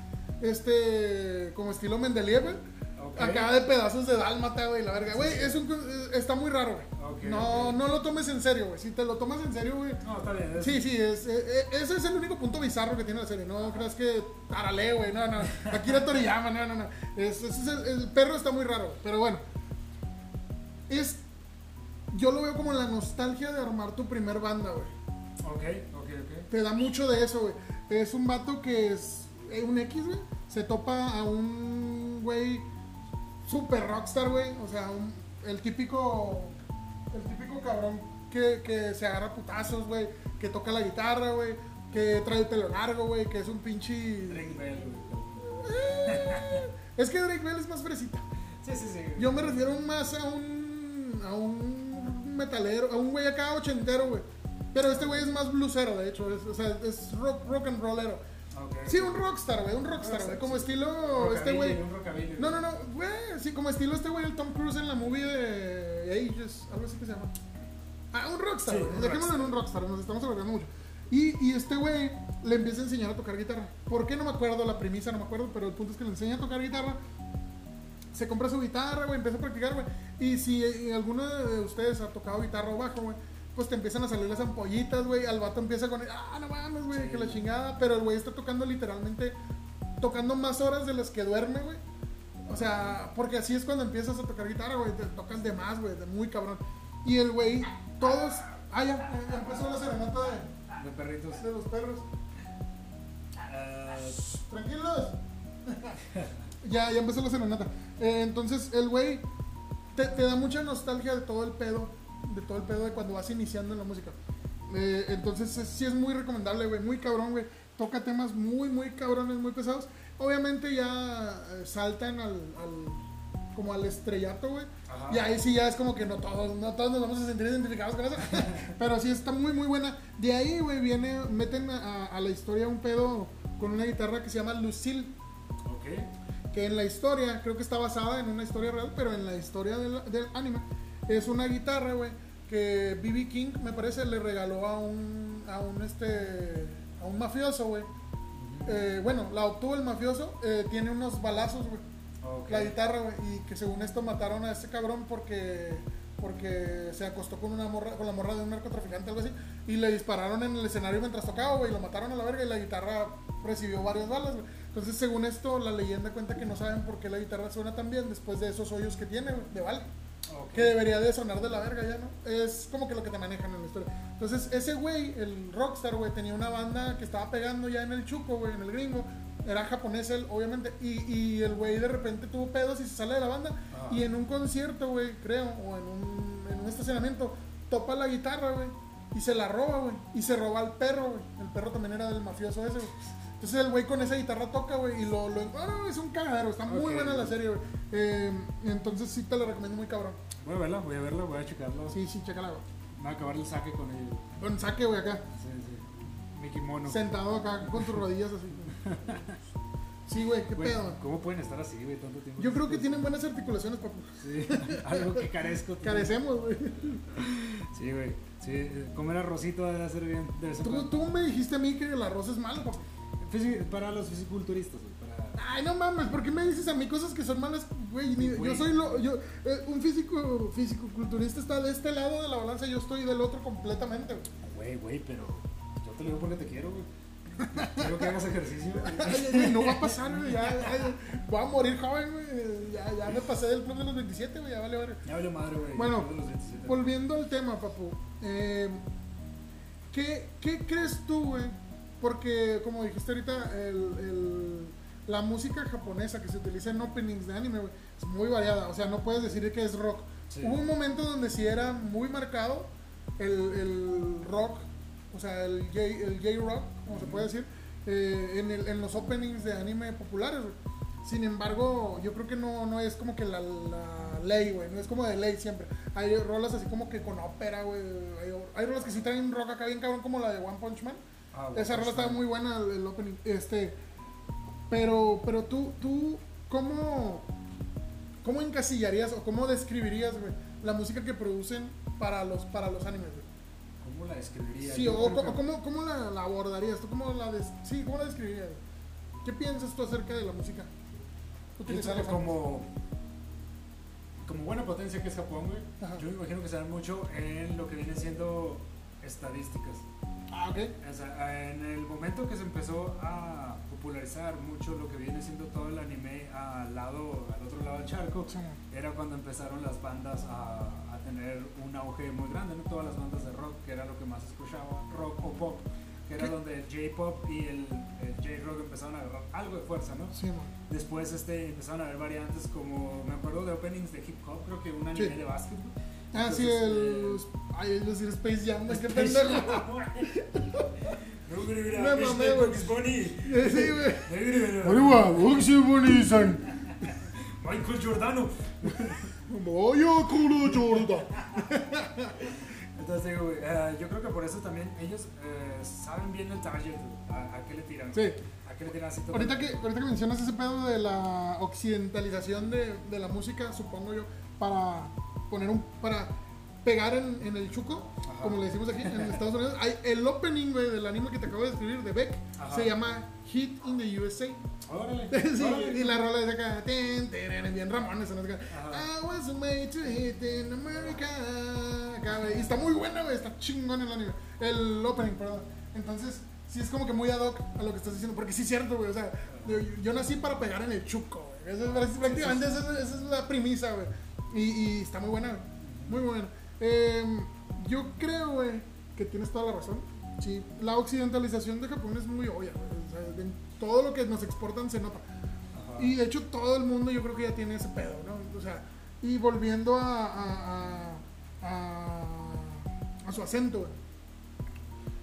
este como estilo Mendeleev, güey. Ok. Acá de pedazos de dálmata, güey, la verga. Güey, es un está muy raro, güey. No, no lo tomes en serio, güey. Si te lo tomas en serio, güey. No, está bien. es- Sí, sí, es, eh, eh, ese es el único punto bizarro que tiene la serie. No creas que Tarale, güey. No, no. Akira Toriyama, no, no, no. El, el perro está muy raro, güey, pero bueno. Es. Yo lo veo como la nostalgia de armar tu primer banda, güey. Ok, ok, ok. Te da mucho de eso, güey. Es un vato que es eh, un X, güey. Se topa a un güey super rockstar, güey. O sea, un- el típico. El típico cabrón que, que se agarra putazos, güey. Que toca la guitarra, güey. Que trae el pelo largo, güey. Que es un pinche. Drake Bell, güey. Eh, Es que Drake Bell es más fresita. Sí, sí, sí. Yo me refiero más a un. a un metalero, a un güey acá ochentero, güey. Pero este güey es más bluesero, de hecho. Es, o sea, es rock, rock and rollero. Sí, un rockstar, güey, un rockstar, güey. Como estilo este güey. No, no, no, güey, sí, como estilo este güey, el Tom Cruise en la movie de Ages, algo así que se llama. Ah, un rockstar, Sí, güey. un Dejémoslo en un rockstar, nos estamos alargando mucho. Y, y este güey le empieza a enseñar a tocar guitarra. ¿Por qué no me acuerdo la premisa? No me acuerdo, pero el punto es que le enseña a tocar guitarra. Se compra su guitarra, güey, empieza a practicar, güey. Y si alguno de ustedes ha tocado guitarra o bajo, güey, pues te empiezan a salir las ampollitas, güey. Al vato empieza con, ah, no mames, güey, Sí. que la chingada. Pero el güey está tocando literalmente, tocando más horas de las que duerme, güey. O sea, porque así es cuando empiezas a tocar guitarra, güey. Te tocas de más, güey, de muy cabrón. Y el güey, todos. Ah, ya, ya empezó la serenata de, De perritos. de los perros. Tranquilos. ya, ya empezó la serenata. Eh, entonces, el güey te, te da mucha nostalgia de todo el pedo. De todo el pedo de cuando vas iniciando en la música. Eh, entonces, es- sí es muy recomendable, güey. Muy cabrón, güey. Toca temas muy, muy cabrones, muy pesados. Obviamente ya eh, saltan al, al- como al estrellato, güey. Y ahí sí ya es como que no todos, no todos nos vamos a sentir identificados con eso. Pero sí está muy, muy buena. De ahí, güey, viene, meten a, a la historia un pedo con una guitarra que se llama Lucille. ok. Que en la historia, creo que está basada en una historia real, pero en la historia del, del anime, es una guitarra, güey, que B.B. King, me parece, le regaló a un, a un, este, a un mafioso, güey. Eh, bueno, la obtuvo el mafioso, eh, tiene unos balazos, güey la guitarra, güey, y que según esto mataron a ese cabrón porque porque se acostó con una morra, con la morra de un narcotraficante algo así y le dispararon en el escenario mientras tocaba, güey, y lo mataron a la verga y la guitarra recibió varias balas, güey. Entonces, según esto, la leyenda cuenta que no saben por qué la guitarra suena tan bien después de esos hoyos que tiene, de bala. Que debería de sonar de la verga ya, ¿no? Es como que lo que te manejan en la historia. Entonces, ese güey, el rockstar, güey, tenía una banda que estaba pegando ya en el chuco, güey, en el gringo. Era japonés él, obviamente. Y, y el güey de repente tuvo pedos y se sale de la banda. Ajá. Y en un concierto, güey, creo, o en un, en un estacionamiento, topa la guitarra, güey. Y se la roba, güey. Y se roba al perro, güey. El perro también era del mafioso ese, güey. Entonces el güey con esa guitarra toca, güey, y lo, lo... ah, es un cagadero, está muy buena la serie, güey. Eh, entonces sí te la recomiendo muy cabrón. Voy a verla, voy a verla, voy a checarlo. Sí, sí, chécala, güey. Me va a acabar el saque con el. Con saque, güey, acá. Sí, sí. Mickey Mono. Sentado acá con tus rodillas así. Sí, güey, qué Güey, pedo. ¿Cómo pueden estar así, güey, tanto tiempo? Yo creo que tienen buenas articulaciones, papu. Sí, algo que carezco. Carecemos, güey. Sí, güey. Sí, eh, comer arrocito debe ser bien. Debe ser Tú, tú me dijiste a mí que el arroz es malo, papu. Para los fisiculturistas, güey. Para... Ay, no mames, ¿por qué me dices a mí cosas que son malas, güey? Yo soy lo, yo, eh, un físico, físico culturista está de este lado de la balanza, yo estoy del otro completamente, güey. Güey, güey, pero yo te lo digo porque te quiero, güey. Quiero que hagas ejercicio. güey. No va a pasar, güey, ya, ya, voy a morir joven, güey, ya, ya me pasé del club de los 27, güey, ya vale, vale. Ya valió madre, güey. Bueno, Después de los 27. Volviendo al tema, papu, eh, ¿qué, qué crees tú, güey? Porque, como dijiste ahorita, el, el- la música japonesa que se utiliza en openings de anime, es muy variada. O sea, no puedes decir que es rock. Sí. Hubo un momento donde sí era muy marcado el, el rock, o sea, el J-rock, como se puede decir, eh, en, el- en los openings de anime populares. Sin embargo, yo creo que no, no es como que la, la ley, güey. No es como de ley siempre. Hay rolas así como que con ópera, güey. Hay, hay rolas que sí traen rock acá bien cabrón, como la de One Punch Man. Ah, Esa rola pues, estaba muy buena, el, opening. Este, pero, pero tú, tú, ¿cómo, cómo encasillarías o cómo describirías, güey, la música que producen para los, para los animes, güey? ¿Cómo la describiría? Sí, Yo o, creo o que- cómo, cómo la, la abordarías, tú cómo la, des- sí, cómo la describirías. ¿Qué piensas tú acerca de la música? Utilizar como, como buena potencia que es Japón, güey, Ajá. yo me imagino que se dan mucho en lo que vienen siendo estadísticas. Ah, ok. O sea, en el momento que se empezó a popularizar mucho lo que viene siendo todo el anime al lado, al otro lado del charco, Sí, era cuando empezaron las bandas a, a tener un auge muy grande, ¿no? Todas las bandas de rock, que era lo que más escuchaba, rock o pop, que era ¿Qué? donde el J-pop y el, el J-rock empezaron a agarrar algo de fuerza, ¿no? sí. Después este, empezaron a haber variantes como, me acuerdo de openings de hip hop, creo que un anime Sí. de básquetbol. Ah, sí, Entonces, el. eh, Ay, es decir, Space Jam, qué pendejo. No, mamé, Network güey. Sí, güey. Arriba, Boxy Bonizan. Michael Giordano. Vaya culo Jordan. Entonces digo, güey, eh, yo creo que por eso también ellos eh, saben bien el target, a, a qué le tiran. Sí. A qué le tiran así todo. Ahorita que, ahorita que mencionas ese pedo de la occidentalización de, de la música, supongo yo, para poner un. para pegar en, en el chuco, Ajá. como le decimos aquí en Estados Unidos, hay el opening, güey, del anime que te acabo de describir, de Beck, Ajá. se llama Hit in the USA. Órale. Sí, órale. y la rola es acá, ten, ten, bien Ramones, Ajá. I was made to hit in America. Acá, y está muy buena, güey, está chingón el anime, el opening, perdón. Entonces, sí es como que muy ad hoc a lo que estás diciendo, porque sí es cierto, güey, o sea, yo, yo nací para pegar en el chuco, güey. Prácticamente Esa, es, esa es la premisa, güey. Y, y está muy buena, muy buena. Em, yo creo, güey, que tienes toda la razón. Sí, la occidentalización de Japón es muy obvia. O sea, todo lo que nos exportan se nota. Ajá. Y de hecho todo el mundo yo creo que ya tiene ese pedo, ¿no? O sea, y volviendo a, a, a, a- a su acento, güey.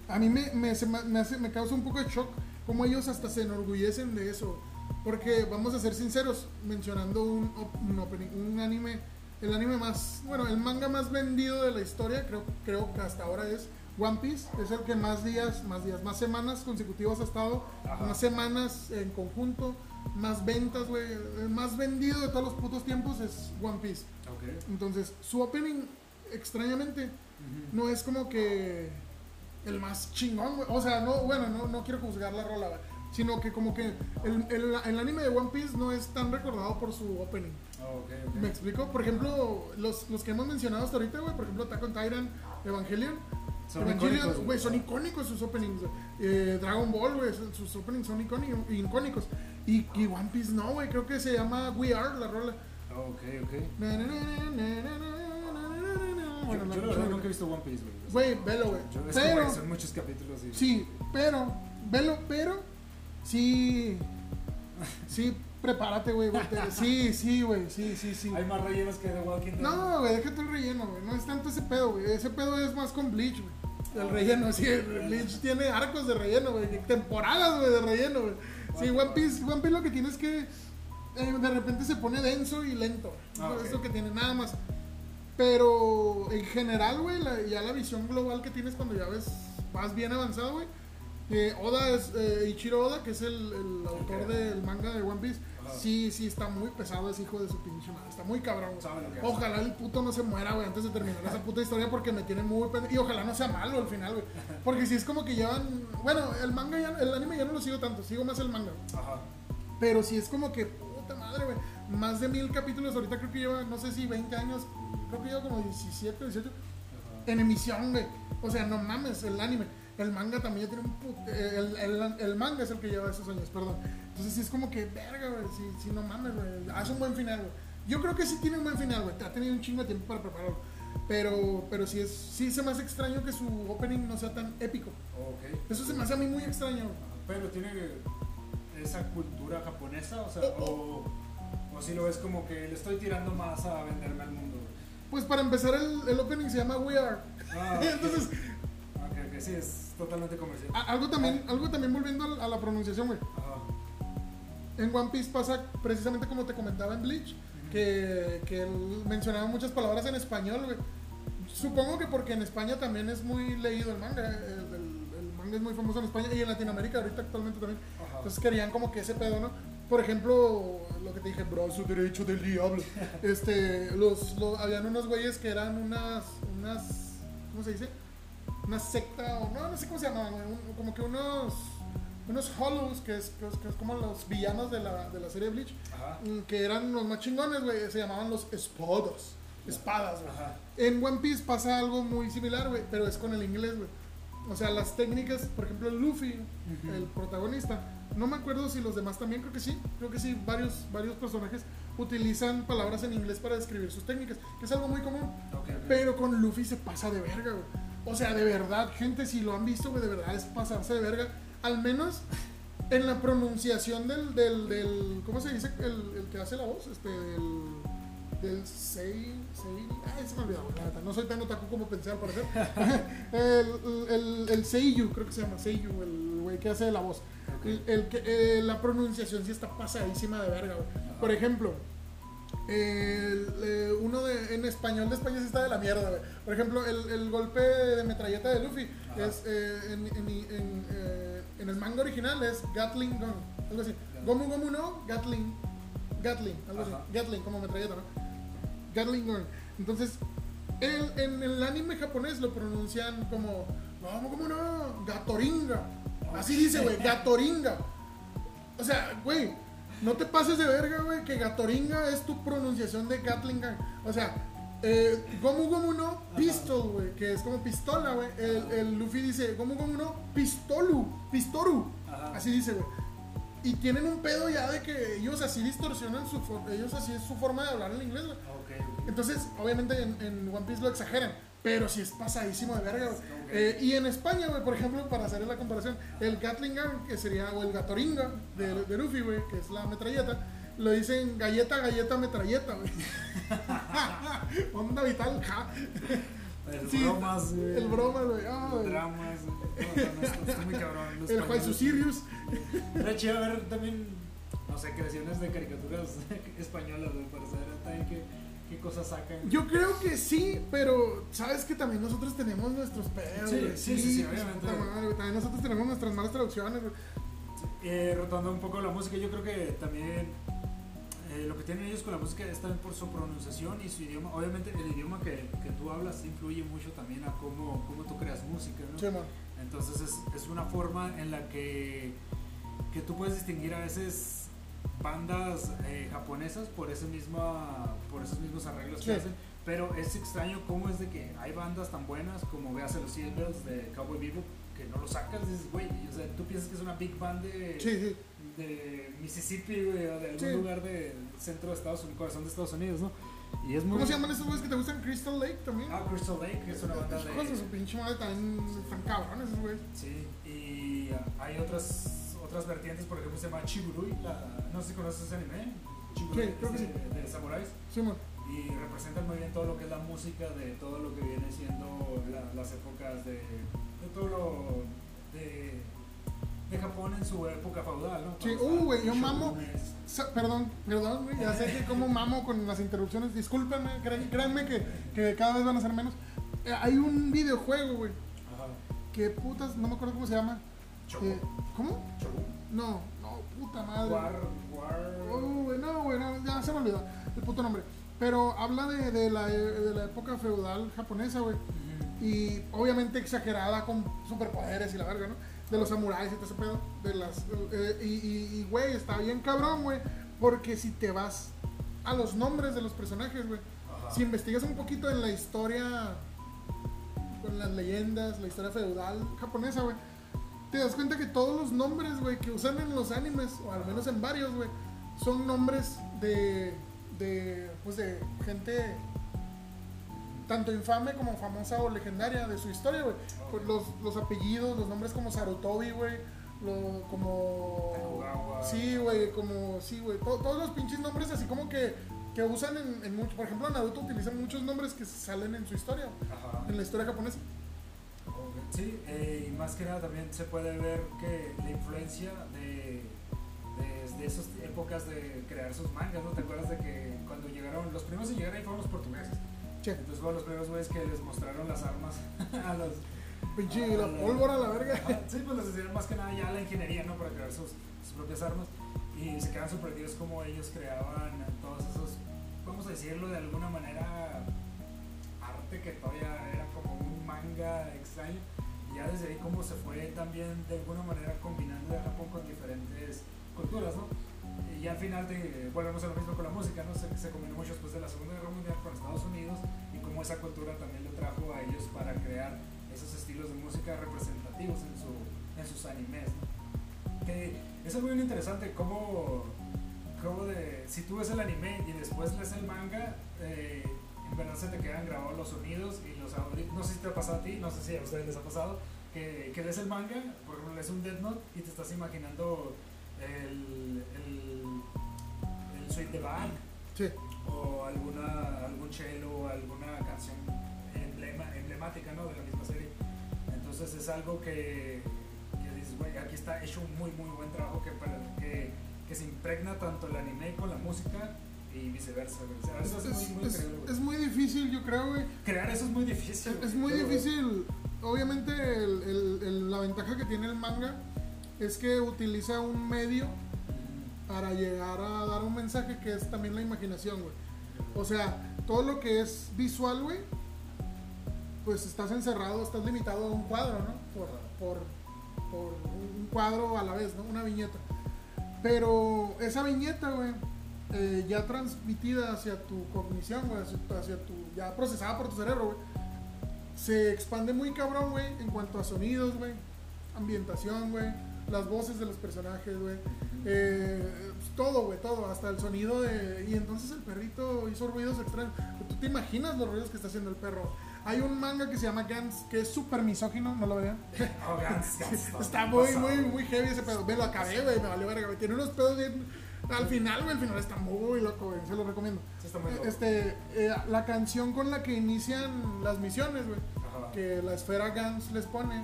A mí me, me, se me, hace- me causa un poco de shock como ellos hasta se enorgullecen de eso. Porque vamos a ser sinceros, mencionando un, un, opening, un anime, el anime más, bueno, el manga más vendido de la historia, creo, creo que hasta ahora es One Piece, es el que más días, más días, más semanas consecutivas ha estado, Ajá. más semanas en conjunto, más ventas, güey, el más vendido de todos los putos tiempos es One Piece. Ok. Entonces, su opening, extrañamente, no es como que el más chingón, güey. O sea, no, bueno, no, no quiero juzgar la rola, güey sino que como que el, el, el, anime de One Piece no es tan recordado por su opening. Oh, okay, okay. ¿Me explico? Por ejemplo, los, los, que hemos mencionado hasta ahorita, güey, por ejemplo, Attack on Evangelion. Son Evangelion, güey, son icónicos sus openings. Eh, Dragon Ball, güey, sus openings son icónicos. Y, y One Piece no, güey, creo que se llama We Are la rola. Oh, ok, ok. Na, na, na, bueno, yo, yo nunca he visto One Piece, güey. Güey, velo, güey. Son muchos capítulos. Y... Sí, pero, velo, pero sí, sí, prepárate, güey. Sí, sí, güey, sí, sí, sí. Hay más rellenos que The Walking Dead. No, güey, déjate el relleno, güey. No es tanto ese pedo, güey. Ese pedo es más con Bleach, güey. El relleno, sí, el Bleach tiene arcos de relleno, güey. Temporadas, güey, de relleno, güey. Sí, One Piece, One Piece lo que tiene es que eh, de repente se pone denso y lento. Ah, Eso es lo que tiene, nada más. Pero en general, güey, la- ya la visión global que tienes cuando ya ves, vas bien avanzado, güey. Eh, Oda es, eh, Ichiro Oda, que es el, el autor del manga de One Piece, Ajá. sí, sí, está muy pesado ese hijo de su pinche madre. Está muy cabrón, hace. Ojalá el puto no se muera, güey, antes de terminar esa puta historia porque me tiene muy pendiente. Y ojalá no sea malo al final, güey. Porque si es como que llevan. Bueno, el manga ya, el anime ya no lo sigo tanto, sigo más el manga. Ajá. Pero si es como que, puta madre, güey. Más de mil capítulos, ahorita creo que lleva, no sé si 20 años, creo que lleva como 17, 18 Ajá. en emisión, güey. O sea, no mames, el anime. El manga también ya tiene un put- eh, el, el, el manga es el que lleva esos años, perdón. Entonces sí es como que, verga, güey. Sí, sí, no mames, güey. Hace un buen final, güey. Yo creo que sí tiene un buen final, güey. Ha tenido un chingo de tiempo para prepararlo. Pero, pero sí, es, sí se me hace extraño que su opening no sea tan épico. Ok. Eso se me hace a mí muy extraño. Pero tiene esa cultura japonesa, o sea, Oh, o, o si lo ves como que le estoy tirando más a venderme al mundo. Pues para empezar, el, el opening se llama We Are. Ah. Entonces, sí, es totalmente comercial. a- algo también, algo también volviendo a, a la pronunciación, güey. Ajá. En One Piece pasa precisamente como te comentaba en Bleach, que, que él mencionaba muchas palabras en español, güey. Supongo que porque en España también es muy leído el manga, el, el- el manga es muy famoso en España y en Latinoamérica ahorita actualmente también. Ajá. Entonces querían como que ese pedo, ¿no? Por ejemplo, lo que te dije, brazo derecho del diablo. Este, los, los- habían unos güeyes que eran unas, unas, ¿cómo se dice? Una secta, o no, no sé cómo se llamaban, un- como que unos, unos hollows, que es, que es, que es como los villanos de la, de la serie Bleach, Ajá. mm, que eran los más chingones, güey, se llamaban los espadas, espadas, güey. En One Piece pasa algo muy similar, güey, pero es con el inglés, güey. O sea, las técnicas, por ejemplo, Luffy, Ujú. el protagonista, no me acuerdo si los demás también, creo que sí, creo que sí, varios, varios personajes utilizan palabras en inglés para describir sus técnicas, que es algo muy común. Ok, ok. Pero con Luffy se pasa de verga, güey. O sea, de verdad, gente, si lo han visto, güey, de verdad es pasarse de verga. Al menos en la pronunciación del, del, del ¿cómo se dice? El, el que hace la voz, este, del, del Sei, Sei, ay, se me olvidó, la no soy tan otaku como pensé al parecer. el, el, el Seiyu, creo que se llama Seiyu, el güey que hace la voz. Ok. El, el que, eh, la pronunciación sí está pasadísima de verga, güey. Por ejemplo, El, eh, uno de, en español de España sí está de la mierda, güey. Por ejemplo, el, el golpe de metralleta de Luffy Ajá. es eh, en, en, en, eh, en el manga original es Gatling Gun, algo así. Gomu Gomu no, Gatling, Gatling, algo Ajá. así. Gatling como metralleta, ¿no? Gatling Gun. Entonces, el- en el anime japonés lo pronuncian como, no, ¿cómo no? Gatoringa. Así dice, güey, Gatoringa. O sea, güey, no te pases de verga, güey, que Gatoringa es tu pronunciación de Gatling Gun. O sea, eh, Gomu Gomu no, Pistol, güey, que es como pistola, güey. El, el Luffy dice, Gomu Gomu no, Pistolu, Pistoru. Ajá. Así dice, güey. Y tienen un pedo ya de que ellos así distorsionan su forma, ellos así es su forma de hablar en inglés, güey. Ok, ok. Entonces, obviamente en, en One Piece lo exageran, pero sí es pasadísimo de verga, güey. Eh, y en España, güey, por ejemplo, para hacer la comparación, el Gatling Gun, que sería, o el Gatoringa de, de Luffy, güey, que es la metralleta, lo dicen galleta, galleta, metralleta, güey. Onda vital, ja. El Sí, bromas, güey. El broma, güey. dramas. güey. No, no, esto está muy cabrón. los el. Juan Sirius. Era chido ver también, no sé, creaciones de caricaturas españolas, güey, para saber también qué, qué cosas sacan. Yo creo que sí, pero sabes que también nosotros tenemos nuestros pedos, Sí, güey. sí, sí, sí, pues, obviamente. madre. También nosotros tenemos nuestras malas traducciones. Eh, rotando un poco la música, yo creo que también eh, lo que tienen ellos con la música es también por su pronunciación y su idioma. Obviamente el idioma que, que tú hablas influye mucho también a cómo, cómo tú creas música, ¿no? Sí. Entonces es, es una forma en la que, que tú puedes distinguir a veces bandas eh, japonesas por, ese misma, por esos mismos arreglos que Sí. hacen. Pero es extraño cómo es de que hay bandas tan buenas como veas los Silvers de Cowboy Bebop que no lo sacas, dices, güey, o sea, tú piensas que es una big band de, Sí, sí. de Mississippi, güey, o de algún lugar del centro de Estados Unidos, corazón de Estados Unidos, ¿no? Y es muy... ¿Cómo se llaman esos güeyes que te gustan? Crystal Lake también. Ah, Crystal Lake, que es una banda de su de... pinche madre también están cabrones esos güeyes. Sí, y ah, hay otras, otras vertientes, por ejemplo, se llama Chiburui, la, no sé si conoces ese anime, Chiburui, Sí, creo que es sí. de, de samuráis, Sí, y representan muy bien todo lo que es la música de todo lo que viene siendo la- las épocas de, de todo lo de, de Japón en su época feudal, ¿no? Sí, uh, güey, yo mamo. Perdón, perdón, güey. Ya sé que como mamo con las interrupciones. Discúlpenme, créanme que, que cada vez van a ser menos. Eh, hay un videojuego, güey. Ajá. Que putas, no me acuerdo cómo se llama. Choco. Eh, ¿Cómo? Choco. No, no, puta madre. War, War. Oh, güey, no, güey, no, ya se me olvidó el puto nombre. Pero habla de, de la, de la época feudal japonesa, güey. Y obviamente exagerada con superpoderes y la verga, ¿no? De los samuráis y todo ese pedo. De las, eh, y, y, y, güey, está bien cabrón, güey. Porque si te vas a los nombres de los personajes, güey. Si investigas un poquito en la historia, con las leyendas, la historia feudal japonesa, güey. Te das cuenta que todos los nombres, güey, que usan en los animes, o al menos en varios, güey, son nombres de, de, pues de gente tanto infame como famosa o legendaria de su historia, güey. Pues los, los apellidos, los nombres como Sarutobi, güey, lo- como... Sí, güey, como, sí, güey, to- todos los pinches nombres así como que, que usan en, en mucho, por ejemplo, Naruto utiliza muchos nombres que salen en su historia, Ajá. en la historia japonesa. Sí, eh, y más que nada también se puede ver que la influencia de, de, de esas épocas de crear sus mangas, ¿no? ¿Te acuerdas de que cuando llegaron, los primeros en llegar ahí fueron los portugueses? Che, Entonces fueron los primeros güeyes que les mostraron las armas a los... pinche la pólvora, la verga. Sí, pues les enseñaron más que nada ya la ingeniería, ¿no? Para crear sus, sus propias armas. Y se quedan sorprendidos como ellos creaban todos esos, vamos a decirlo de alguna manera, arte que todavía era como manga extraño. Y ya desde ahí como se fue también de alguna manera combinando de Japón con diferentes culturas, ¿no? Y al final volvemos a lo mismo con la música, ¿no? Se, se combinó mucho después de la Segunda Guerra Mundial con Estados Unidos y cómo esa cultura también lo trajo a ellos para crear esos estilos de música representativos en, su, en sus animes. ¿no? Que es algo bien interesante cómo, cómo de, si tú ves el anime y después lees el manga, eh, verdad se te quedan grabados los sonidos y los audios. No sé si te ha pasado a ti, no sé si a ustedes les ha pasado, que, que lees el manga, por ejemplo, lees un Death Note y te estás imaginando el, el, el Sweet the Bag Sí, o alguna, algún cello o alguna canción emblema, emblemática ¿no? de la misma serie. Entonces es algo que, que dices, güey, aquí está hecho un muy, muy buen trabajo que, para- que, que se impregna tanto el anime con la música y viceversa, güey. O sea, eso es, Es, muy, muy es- es muy difícil, yo creo, güey. Crear eso es muy difícil. Es muy Pero- difícil. Obviamente, el- el- el- la ventaja que tiene el manga es que utiliza un medio para llegar a dar un mensaje que es también la imaginación, güey. O sea, todo lo que es visual, güey, pues estás encerrado, estás limitado a un cuadro, ¿no? Por, por, por un cuadro a la vez, ¿no? Una viñeta. Pero esa viñeta, güey, eh, ya transmitida hacia tu cognición, güey, hacia, tu- hacia tu, ya procesada por tu cerebro, güey, se expande muy cabrón, güey, en cuanto a sonidos, güey, ambientación, güey, las voces de los personajes, güey, eh, todo, güey, todo, hasta el sonido de... Y entonces el perrito hizo ruidos extraños. Tú te imaginas los ruidos que está haciendo el perro. Hay un manga que se llama Gans, que es súper misógino, no lo vean. Oh, Gans, Gans, Está muy, muy, muy heavy ese pedo. Me lo acabé, güey, me valió verga. Tiene unos pedos bien... Al final, güey, el final está muy loco, güey, se lo recomiendo. Sí, está muy loco. Este, eh, la canción con la que inician las misiones, güey que la esfera Gans les pone.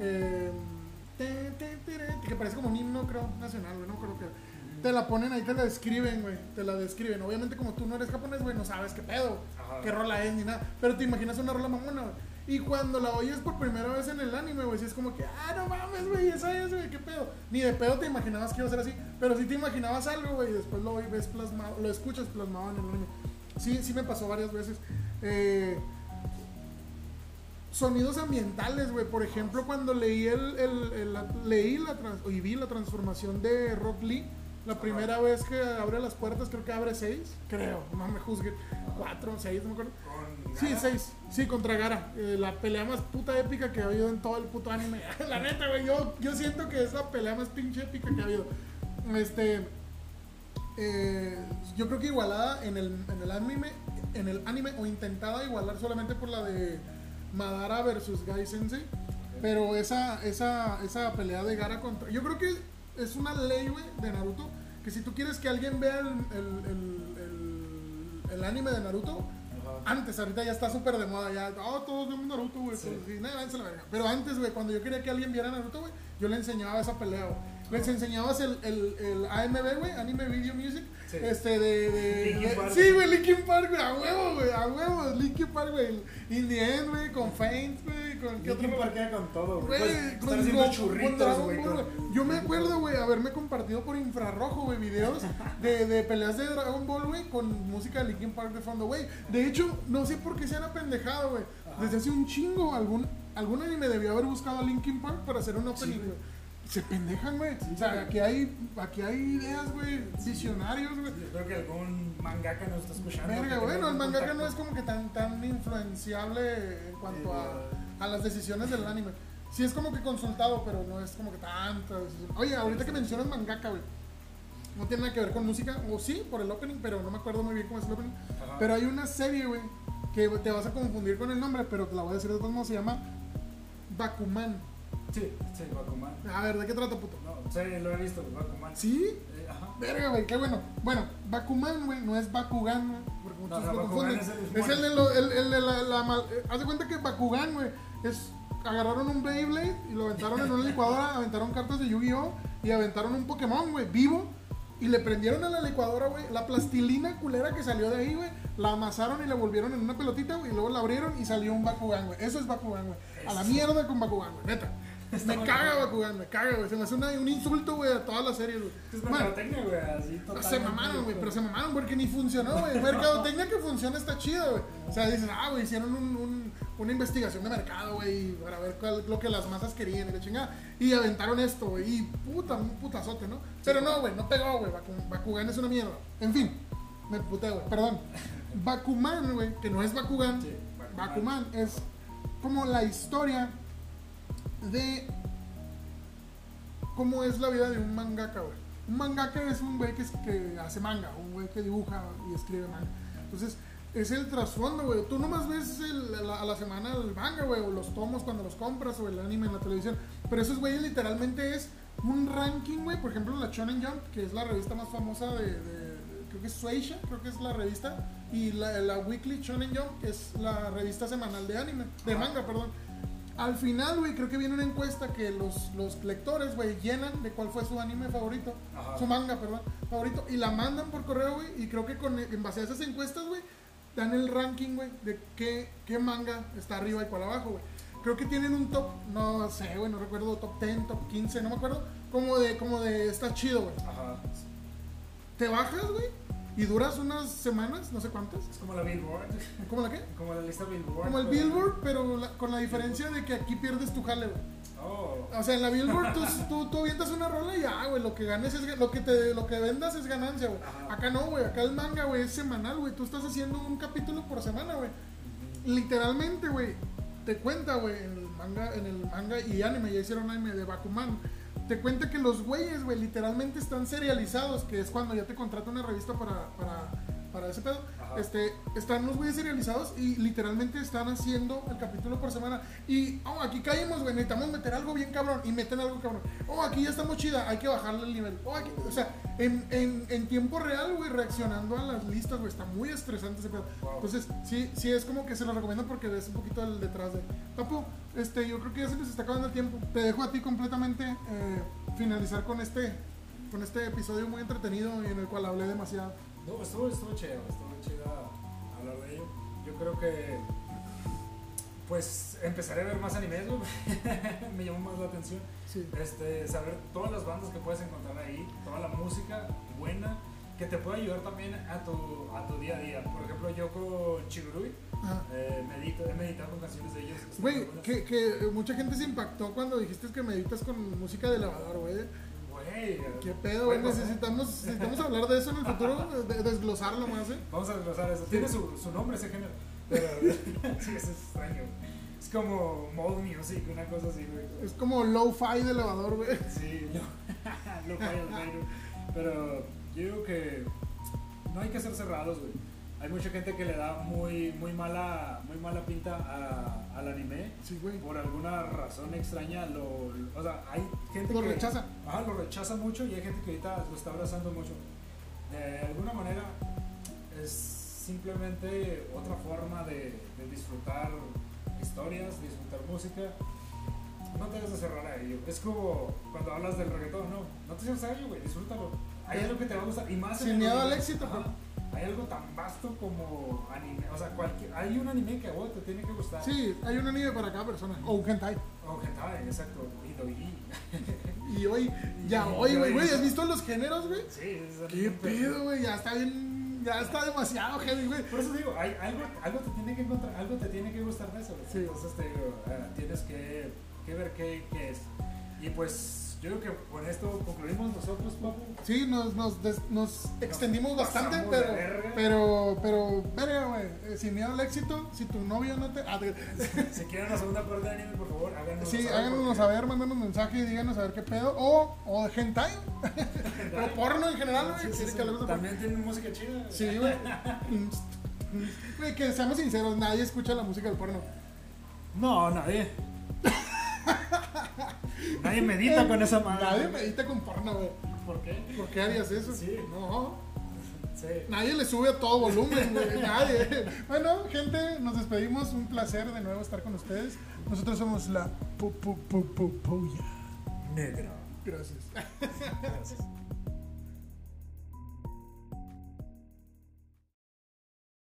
eh, te, te, te, te, que parece como un himno, creo, nacional, güey, no creo que. Te la ponen ahí, te la describen, güey. Te la describen. Obviamente, como tú no eres japonés, güey, no sabes qué pedo, Ajá. qué rola es ni nada. Pero te imaginas una rola mamona, güey. Y cuando la oyes por primera vez en el anime, güey, sí es como que, ah, no mames, güey, esa es, güey, qué pedo. Ni de pedo te imaginabas que iba a ser así. Pero sí te imaginabas algo, güey, y después lo ves plasmado, lo escuchas plasmado en el anime. Sí, sí me pasó varias veces. Eh, sonidos ambientales, güey. Por ejemplo, cuando leí el, leí la trans- y vi la transformación de Rock Lee, la primera vez que abre las puertas, creo que abre seis, creo, no me juzguen, cuatro, seis, no me acuerdo. Sí, seis, sí, contra Gara. Eh, la pelea más puta épica que ha habido en todo el puto anime. la neta, güey, yo, yo siento que es la pelea más pinche épica que ha habido. Este, eh, yo creo que igualada en el, en el anime, en el anime o intentada igualar solamente por la de Madara versus Gai Sensei. Pero esa, esa, esa pelea de Gara contra. Yo creo que es una ley, güey, de Naruto. Que si tú quieres que alguien vea el, el, el- anime de Naruto, Ajá. antes, ahorita ya está súper de moda, ya, oh, todos vemos Naruto, güey, Sí. pues, nada, la. Pero antes, güey, cuando yo quería que alguien viera Naruto, güey, yo le enseñaba esa pelea, güey. Les enseñabas el, el, el AMV, güey, Anime Video Music, Sí. este, de... de, Linkin de- Park. sí, güey, Linkin Park, güey, a huevo, güey, a huevo, Linkin Park, güey, In the End, güey, con Faint, güey, con... ¿qué Linkin otro? Park queda con todo, Güey, con estar haciendo con churritos, güey. Yo me acuerdo, güey, haberme compartido por infrarrojo, güey, videos de, de peleas de Dragon Ball, güey, con música de Linkin Park de fondo, güey. De hecho, no sé por qué se han apendejado, güey. Desde hace un chingo, algún, algún anime debió haber buscado a Linkin Park para hacer un opening, Sí, güey. güey. Se pendejan, güey. O sea, aquí hay, aquí hay ideas, güey, visionarios, güey. Yo creo que algún mangaka nos está escuchando. Verga, bueno, el mangaka no es como que tan, tan influenciable en cuanto a, a las decisiones del anime. Sí es como que consultado, pero no es como que decisión. Oye, ahorita que mencionas mangaka, güey. No tiene nada que ver con música, o sí, por el opening, pero no me acuerdo muy bien cómo es el opening. Ajá. Pero hay una serie, güey, que te vas a confundir con el nombre, pero te la voy a decir de todos modos, se llama Bakuman. Sí, sí, Bakuman. A ver, ¿de qué trata, puto? No, sí, lo he visto, Bakuman. ¿Sí? Eh, ajá. Verga, güey, qué bueno. Bueno, Bakuman, güey, no es Bakugan, güey, porque muchos No, lo confunden. es el Es el de, lo- el, el de la, la mal- eh, Haz de cuenta que Bakugan, güey, es. Agarraron un Beyblade y lo aventaron en una licuadora, aventaron cartas de Yu-Gi-Oh! y aventaron un Pokémon, güey, vivo. Y le prendieron a la licuadora, güey, la plastilina culera que salió de ahí, güey. La amasaron y la volvieron en una pelotita, güey, y luego la abrieron y salió un Bakugan, güey. Eso es Bakugan, güey. A la mierda con Bakugan, güey, neta. Me caga cabrón. Bakugan, me caga, güey. Se me hace una- un insulto, güey, a todas las series, güey. Es mercadotecnia, güey, así totalmente. se mamaron, güey, pero se mamaron porque ni funcionó, güey. Mercadotecnia que funciona está chido, güey. O sea, dices, ah, güey, hicieron un- un- una investigación de mercado, güey, para ver cuál, lo que las masas querían y la chingada. Y aventaron esto, güey, y puta, un putazote, ¿no? Pero no, güey, no pegó, güey. Baku- Bakugan es una mierda. En fin, me puté, güey, perdón. Bakuman, güey, que no es Bakugan, Sí, Bakuman es como la historia de cómo es la vida de un mangaka, güey. Un mangaka es un güey que, es- que hace manga, un güey que dibuja y escribe manga. Entonces, es el trasfondo, güey. Tú nomás ves el- a, la, a la semana el manga, güey, o los tomos cuando los compras, o el anime en la televisión. Pero esos güeyes literalmente es un ranking, güey. Por ejemplo, la Shonen Jump, que es la revista más famosa de, de- creo que es Sueisha, creo que es la revista. Y la, la Weekly Shonen Jump, que es la revista semanal de anime, de manga, perdón Al final, güey, creo que viene una encuesta que los, los lectores, güey, llenan de cuál fue su anime favorito, Ajá. su manga, perdón, favorito, y la mandan por correo, güey, y creo que con, en base a esas encuestas, güey, dan el ranking, güey, de qué, qué manga está arriba y cuál abajo, güey. Creo que tienen un top, no sé, güey, no recuerdo, top 10, top 15, no me acuerdo, como de, como de, está chido, güey. Ajá. Te bajas, güey, y duras unas semanas, no sé cuántas. Es como la Billboard. ¿Cómo la qué? Como la lista Billboard. Como el Billboard, pero la- con la diferencia de que aquí pierdes tu jale, güey. Oh. O sea, en la Billboard tú, tú, tú avientas una rola y ya, güey, lo que ganes es lo que te lo que vendas es ganancia, güey. Acá no, güey, acá el manga, güey, es semanal, güey. Tú estás haciendo un capítulo por semana, güey. Literalmente, güey, te cuenta, güey, en el manga, en el manga y anime, ya hicieron anime de Bakuman. Te cuenta que los güeyes, güey, literalmente están serializados, que es cuando ya te contrata una revista para, para, para ese pedo. Ajá. Este, están los güeyes serializados y literalmente están haciendo el capítulo por semana. Y, oh, aquí caímos, güey, necesitamos meter algo bien cabrón. Y meten algo cabrón. Oh, aquí ya estamos chida, hay que bajarle el nivel. Oh, aquí- o sea, en, en, en tiempo real, güey, reaccionando a las listas, güey, está muy estresante ese pedo. Wow. Entonces, sí, sí es como que se lo recomiendo porque ves un poquito el detrás de. Papu, este, yo creo que ya se nos está acabando el tiempo. Te dejo a ti completamente eh, finalizar con este, con este episodio muy entretenido en el cual hablé demasiado. No, estuvo, estuvo chido, estuvo chido hablar de ello. Yo creo que pues empezaré a ver más animes, me llamó más la atención. Sí. Este, saber todas las bandas que puedes encontrar ahí, toda la música buena que te puede ayudar también a tu, a tu día a día. Por ejemplo, yo con Chigurui eh, medito, he meditado con canciones de ellos. Güey, que, que mucha gente se impactó cuando dijiste que meditas con música de lavador, güey. Güey, ¿Qué pedo, güey? Necesitamos, necesitamos hablar de eso en el futuro, de- desglosarlo más, ¿eh? Vamos a desglosar eso. Tiene su, su nombre ese género. Pero sí, es extraño. Es como mode music, una cosa así, güey. Es como low-fi de lavador, güey. Sí, lo, lo falla el Jairo. Pero yo digo que no hay que ser cerrados, güey. Hay mucha gente que le da muy, muy, mala, muy mala pinta a- al anime. Sí, güey. Por alguna razón extraña, lo, o sea, hay gente Lo que rechaza. Ajá, lo rechaza mucho y hay gente que ahorita lo está abrazando mucho. De alguna manera es simplemente otra forma de, de disfrutar historias, disfrutar música. No te debes de cerrar a ello. Es como cuando hablas del reggaetón, no, no te cierres a ello, güey, disfrútalo. Hay algo que te va a gustar y más Sin miedo al éxito, Ajá. Hay algo tan vasto como anime, o sea, cualquier, hay un anime que a vos te tiene que gustar. Sí, hay un anime para cada persona. O un hentai. O hentai, exacto, y hoy, ya hoy, güey, güey, ¿has visto los géneros, güey? Sí, es ¿Qué pedo, güey? Ya está bien, ya está demasiado heavy, güey. Por eso digo, hay, algo, algo te tiene que encontrar, algo te tiene que gustar de eso. Sí. Entonces te digo, ah, tienes que, que ver qué, qué es. Y pues yo creo que con esto concluimos nosotros, papu. Sí, nos, nos, des- nos extendimos Nos bastante, pero, pero, pero, verga, güey, eh, sin miedo al éxito, si tu novio no te... ah, de- Si quieren una segunda parte de anime, por favor, háganos sí, saber, háganos porque- saber, mándanos mensaje y díganos a ver qué pedo, o, o de hentai, o porno en general, güey, Sí, sí, si sí. También tienen música chida. Sí, güey. Güey, que seamos sinceros, nadie escucha la música del porno. No, nadie. nadie medita con esa madre. Nadie medita con porno, güey. ¿Por qué? ¿Por qué harías eso? Sí. No. Sí. Nadie le sube a todo volumen, güey. Nadie. Bueno, gente, nos despedimos. Un placer de nuevo estar con ustedes. Nosotros somos la Pu Pu Pu Pu Puya. Negro. Gracias. Gracias.